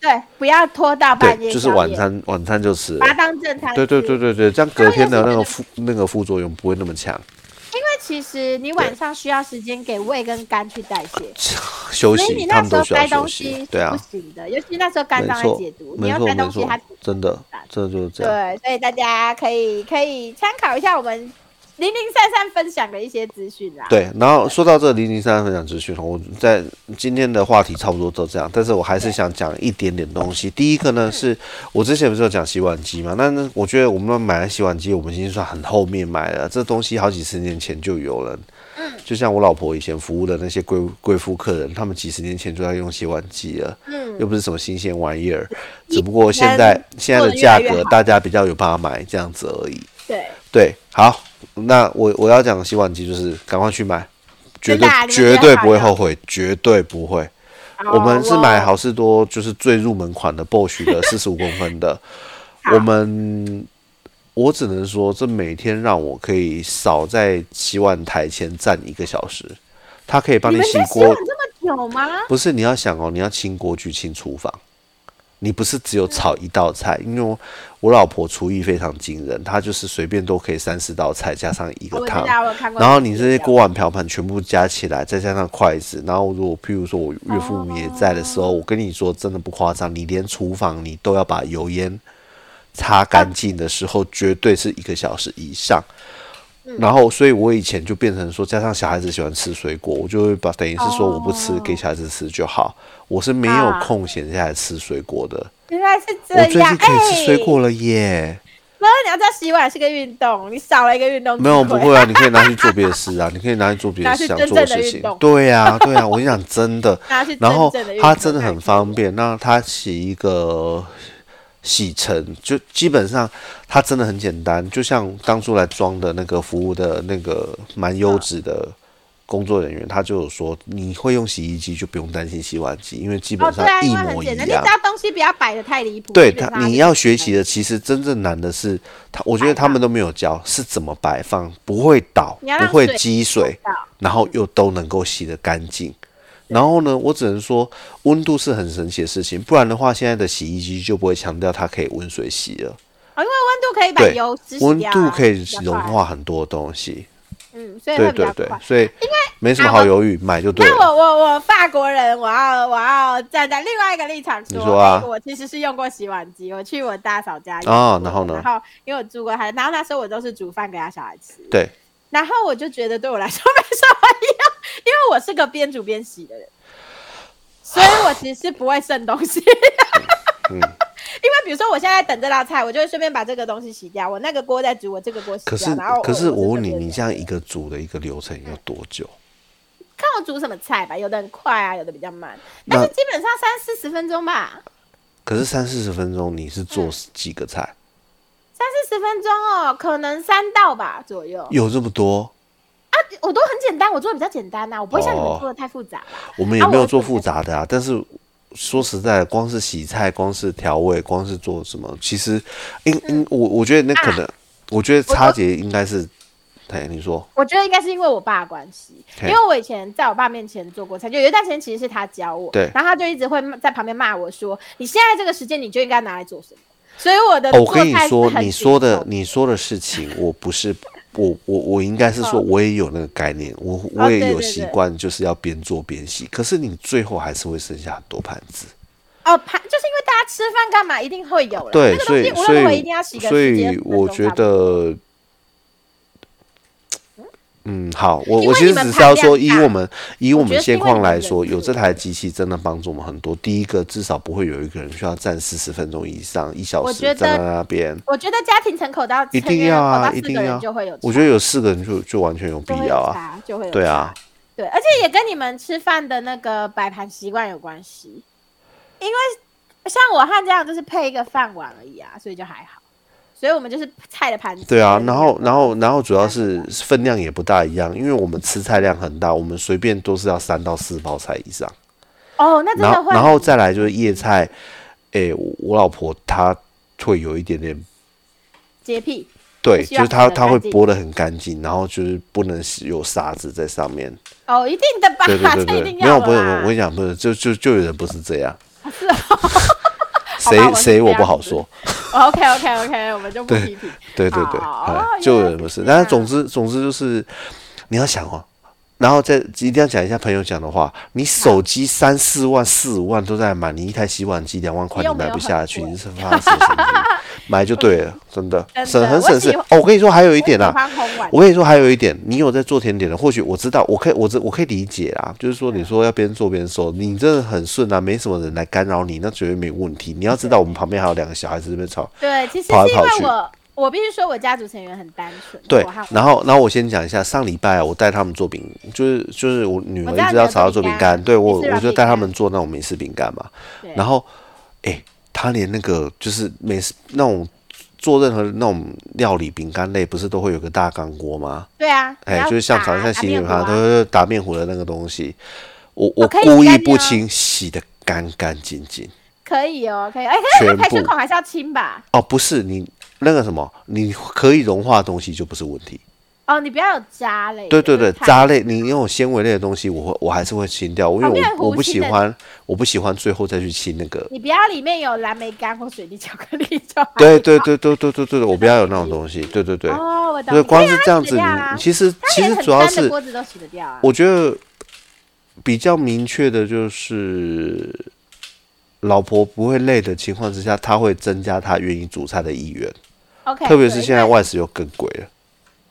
对，不要拖到半夜。就是晚餐，晚餐就吃。把它当正餐。对对对对对，这样隔天的那个副那个副作用不会那么强。因为其实你晚上需要时间给胃跟肝去代谢休息，你那时候该东西对啊不行的，尤其那时候肝脏在解毒，你要塞东西它真的，这就是这样。对，所以大家可以可以参考一下我们。零零散散分享的一些资讯啦。对，然后说到这零零散散分享资讯，我在今天的话题差不多都这样，但是我还是想讲一点点东西。第一个呢，是我之前不是有讲洗碗机嘛？那那我觉得我们买了洗碗机，我们已经算很后面买了，这东西好几十年前就有了。嗯，就像我老婆以前服务的那些贵贵妇客人，他们几十年前就在用洗碗机了。嗯，又不是什么新鲜玩意儿，只不过现在现在的价格大家比较有办法买这样子而已。对对，好。那我我要讲洗碗机，就是赶快去买，绝对绝对不会后悔，绝对不会。我们是买好事多，就是最入门款的 Bosch 的四十五公分的。我们我只能说，这每天让我可以少在洗碗台前站一个小时。它可以帮你洗锅这么久吗？不是，你要想哦，你要清锅具、清厨房。你不是只有炒一道菜，因为我老婆厨艺非常惊人，她就是随便都可以三四道菜加上一个汤，然后你这些锅碗瓢盆全部加起来，再加上筷子，然后如果譬如说我岳父母也在的时候，我跟你说真的不夸张，你连厨房你都要把油烟擦干净的时候，绝对是一个小时以上。然后，所以我以前就变成说，加上小孩子喜欢吃水果，我就会把等于是说我不吃，给小孩子吃就好。我是没有空闲下来吃水果的。原来是这样，我最近可以吃水果了耶！没有你要知道，洗碗是个运动，你少了一个运动。没有不会啊，你可以拿去做别的事啊，你可以拿去做别的 想做的事情。对呀对呀，我跟你讲真的，然后它真的很方便，那它洗一个。洗尘就基本上，它真的很简单，就像当初来装的那个服务的那个蛮优质的工作人员，他就有说，你会用洗衣机就不用担心洗碗机，因为基本上一模一样。你只要东西不要摆的太离谱。对他，你要学习的其实真正难的是，他我觉得他们都没有教是怎么摆放，不会倒，不会积水，然后又都能够洗得干净。然后呢，我只能说温度是很神奇的事情，不然的话，现在的洗衣机就不会强调它可以温水洗了。啊，因为温度可以把油温度可以融化很多东西。嗯，所以对对对，所以因为没什么好犹豫，买就对了。那我我我法国人，我要我要站在另外一个立场说，你说啊，我其实是用过洗碗机，我去我大嫂家哦，然后呢，然后因为我住过她，然后那时候我都是煮饭给她小孩吃。对。然后我就觉得对我来说没什么用，因为我是个边煮边洗的人，所以我其实是不会剩东西。嗯，因为比如说我现在等这道菜，我就会顺便把这个东西洗掉。我那个锅在煮，我这个锅洗掉。然后，可是我问你，你这样一个煮的一个流程要多久？看我煮什么菜吧，有的很快啊，有的比较慢，但是基本上三四十分钟吧。可是三四十分钟，你是做几个菜？三四十分钟哦，可能三道吧左右。有这么多啊？我都很简单，我做的比较简单呐，我不会像你们做的太复杂我们也没有做复杂的啊，但是说实在，光是洗菜，光是调味，光是做什么，其实，因因我我觉得那可能，我觉得差节应该是，对，你说？我觉得应该是因为我爸的关系，因为我以前在我爸面前做过菜，就有一段时间其实是他教我，对，然后他就一直会在旁边骂我说：“你现在这个时间，你就应该拿来做什么？”所以我的，我跟你说，你说的你说的事情，我不是我我我应该是说，我也有那个概念，我我也有习惯，就是要边做边洗。可是你最后还是会剩下很多盘子。哦，盘就是因为大家吃饭干嘛一定会有了。对，所以所以所以我觉得。嗯，好，我我其实只是要说，以我们以我们现况来说，有这台机器真的帮助我们很多。第一个，至少不会有一个人需要站四十分钟以上，一小时站在那边。我觉得家庭成口到一定要啊，一定要就会有。我觉得有四个人就就完全有必要啊，就会有对啊，对，而且也跟你们吃饭的那个摆盘习惯有关系。因为像我和这样就是配一个饭碗而已啊，所以就还好。所以我们就是菜的盘子。对啊，然后，然后，然后主要是分量也不大一样，因为我们吃菜量很大，我们随便都是要三到四包菜以上。哦，那真的会。然后再来就是叶菜，诶，我老婆她会有一点点洁癖。对，就是她她会剥的很干净，然后就是不能有沙子在上面。哦，一定的吧？对对对对，没有不是，我跟你讲不是，就就就有人不是这样。是啊。谁谁我不好说。OK OK OK，我们就不批评。对对对，就有人不是。但是总之总之就是，你要想哦，然后再一定要讲一下朋友讲的话。你手机三四万、四五万都在买，你一台洗碗机两万块你买不下去，你是发什么神经？买就对了，真的省很省事哦。我跟你说还有一点啊，我跟你说还有一点，你有在做甜点的，或许我知道，我可以我这我可以理解啊。就是说你说要边做边收，你真的很顺啊，没什么人来干扰你，那绝对没问题。你要知道，我们旁边还有两个小孩子在这边吵，对，其实是因为我我必须说我家族成员很单纯。对，然后然后我先讲一下，上礼拜我带他们做饼，就是就是我女儿一直要吵要做饼干，对我我就带他们做那种美式饼干嘛。然后哎。他连那个就是美式那种做任何那种料理饼干类，不是都会有个大钢锅吗？对啊，哎，就是像早上洗面他都是打面糊的那个东西。我我故意不清，洗的干干净净。可以哦，可以。哎，可是排水孔还是要清吧？哦，不是，你那个什么，你可以融化的东西就不是问题。哦，你不要有渣类。对对对，渣类，你用纤维类的东西，我会我还是会清掉，因为我我不喜欢，我不喜欢最后再去清那个。你不要里面有蓝莓干或水滴巧克力就。对对对对对对对，我不要有 那种东西。对对对。哦，我懂。对，光是这样子，你其实其实主要是锅子都洗得掉啊。我觉得比较明确的就是，老婆不会累的情况之下，他会增加他愿意煮菜的意愿。OK。特别是现在外食又更贵了。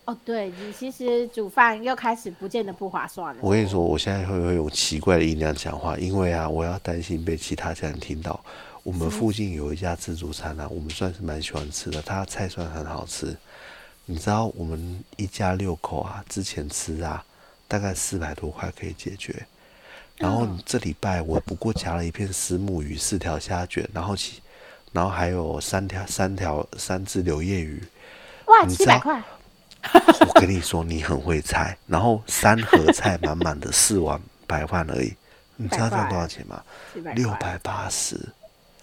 哦，对你其实煮饭又开始不见得不划算了。我跟你说，我现在会会用奇怪的音量讲话，因为啊，我要担心被其他家人听到。我们附近有一家自助餐啊，我们算是蛮喜欢吃的，它菜算很好吃。你知道我们一家六口啊，之前吃啊，大概四百多块可以解决。然后这礼拜我不过夹了一片丝木鱼，四条虾卷，然后起，然后还有三条三条三只柳叶鱼。哇，七百块！我跟你说，你很会猜。然后三盒菜满满的四碗白饭而已，你知道这样多少钱吗？六百八十。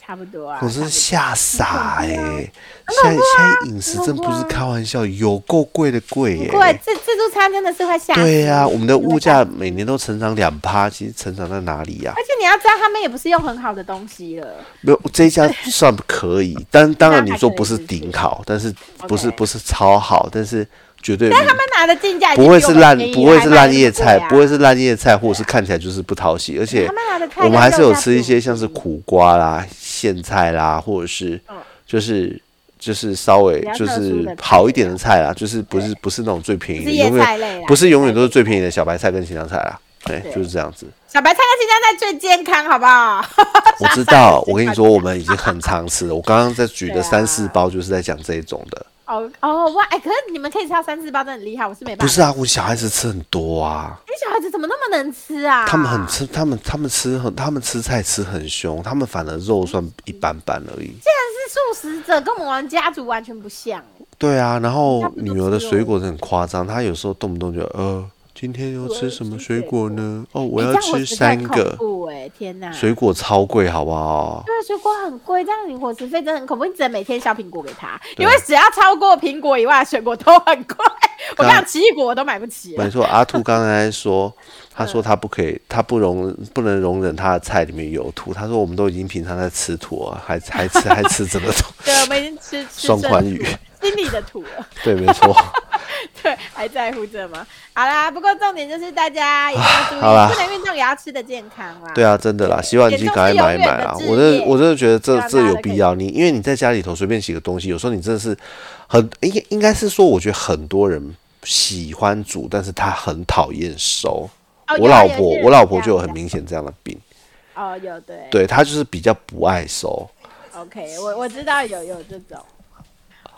差不多啊！我真是吓傻哎！现在现在饮食真不是开玩笑，有够贵的贵耶！贵自自助餐真的是会吓。对呀，我们的物价每年都成长两趴，其实成长在哪里呀？而且你要知道，他们也不是用很好的东西了。没有这一家算可以，但当然你说不是顶好，但是不是不是超好，但是。绝对，但他们拿的进价不会是烂，不会是烂叶菜，不会是烂叶菜，或者是看起来就是不讨喜。而且我们还是有吃一些像是苦瓜啦、苋菜啦，或者是就是就是稍微就是好一点的菜啦，就是不是不是那种最便宜的，永远不是永远都是最便宜的小白菜跟青江菜啦。对，就是这样子。小白菜跟青江菜最健康，好不好？我知道，我跟你说，我们已经很常吃了。我刚刚在举的三四包就是在讲这一种的。哦哦哇！哎，可是你们可以吃到三四包，真的很厉害。我是没办法。不是啊，我小孩子吃很多啊。你小孩子怎么那么能吃啊？他们很吃，他们他们吃很，他们吃菜吃很凶，他们反而肉算一般般而已。竟然是素食者，跟我们家族完全不像。对啊，然后女儿的水果是很夸张，她有时候动不动就呃。今天要吃什么水果呢？哦，我要吃三个。哎，天哪！水果超贵，好不好？对，水果很贵，这样你伙食费真的很恐怖。你只能每天削苹果给他，因为只要超过苹果以外的水果都很贵。我讲奇异果我都买不起。没错，阿兔 刚才说，他说他不可以，他不容不能容忍他的菜里面有土。他说我们都已经平常在吃土了，还还吃还吃这么多。对，我们已经吃双款语，心里的土了。对，没错。对，还在乎这吗？好啦，不过重点就是大家也要注意，不能运动也要吃的健康啦。对啊，真的啦，洗碗机赶快买一买啦。我真我真的觉得这这有必要。你因为你在家里头随便洗个东西，有时候你真的是很应应该是说，我觉得很多人喜欢煮，但是他很讨厌收。我老婆，我老婆就有很明显这样的病。哦，有对。对她就是比较不爱收。OK，我我知道有有这种。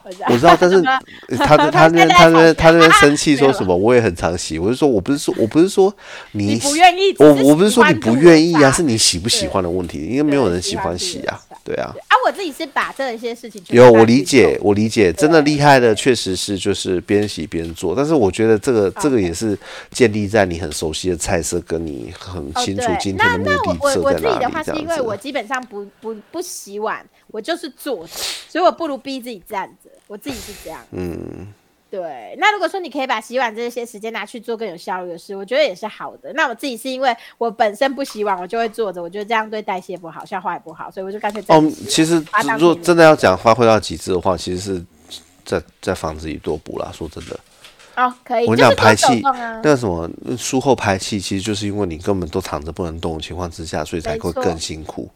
我知道，但是 他他那他那他那边生气说什么？我也很常洗。我就说，我不是说我不是说你不愿意，我我不是说你不愿意啊，是你喜不喜欢的问题。因为没有人喜欢洗啊，对啊。啊，我自己是把这些事情有我理解，我理解，真的厉害的确实是就是边洗边做。但是我觉得这个这个也是建立在你很熟悉的菜色，跟你很清楚今天的目的设在哪里。我自己的话是因为我基本上不不不洗碗。我就是坐着，所以我不如逼自己站着。我自己是这样。嗯，对。那如果说你可以把洗碗这些时间拿去做更有效率的事，我觉得也是好的。那我自己是因为我本身不洗碗，我就会坐着，我觉得这样对代谢不好，消化也不好，所以我就干脆。哦，其实如果真的要讲发挥到极致的话，其实是在在房子里多补啦。说真的。哦，可以。我讲排气，那个什么术后排气，其实就是因为你根本都躺着不能动的情况之下，所以才会更辛苦。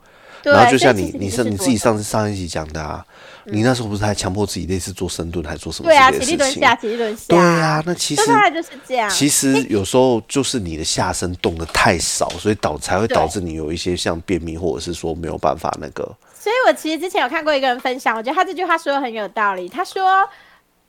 然后就像你，你上你自己上次上一集讲的啊，你那时候不是还强迫自己类似做深蹲，还做什么？对啊，起立蹲下，起立蹲下。对啊，那其实就是这样。其实有时候就是你的下身动的太少，所以导才会导致你有一些像便秘，或者是说没有办法那个。所以我其实之前有看过一个人分享，我觉得他这句话说的很有道理。他说。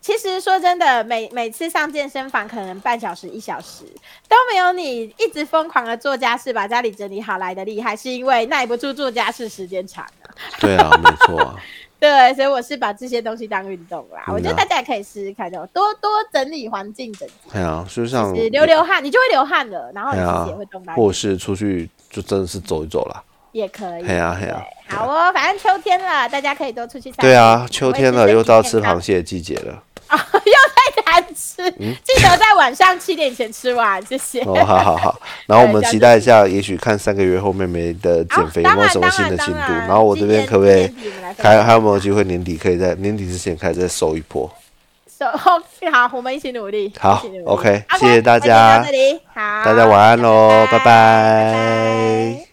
其实说真的，每每次上健身房可能半小时一小时都没有你一直疯狂的做家事把家里整理好来的厉害，是因为耐不住做家事时间长啊。对啊，没错。对，所以我是把这些东西当运动啦。我觉得大家也可以试试看，就多多整理环境，整理。对啊，就像流流汗，你就会流汗了，然后你自己也会动到。或是出去就真的是走一走啦。也可以。对啊，对啊。好哦，反正秋天了，大家可以多出去。对啊，秋天了，又到吃螃蟹的季节了。啊，又在难吃，记得在晚上七点前吃完，谢谢。哦，好好好，然后我们期待一下，也许看三个月后妹妹的减肥有没有什么新的进度。然后我这边可不可以还还有没有机会年底可以在年底之前开始再收一波？收 好，我们一起努力。好，OK，谢谢大家，好，大家晚安喽，拜拜。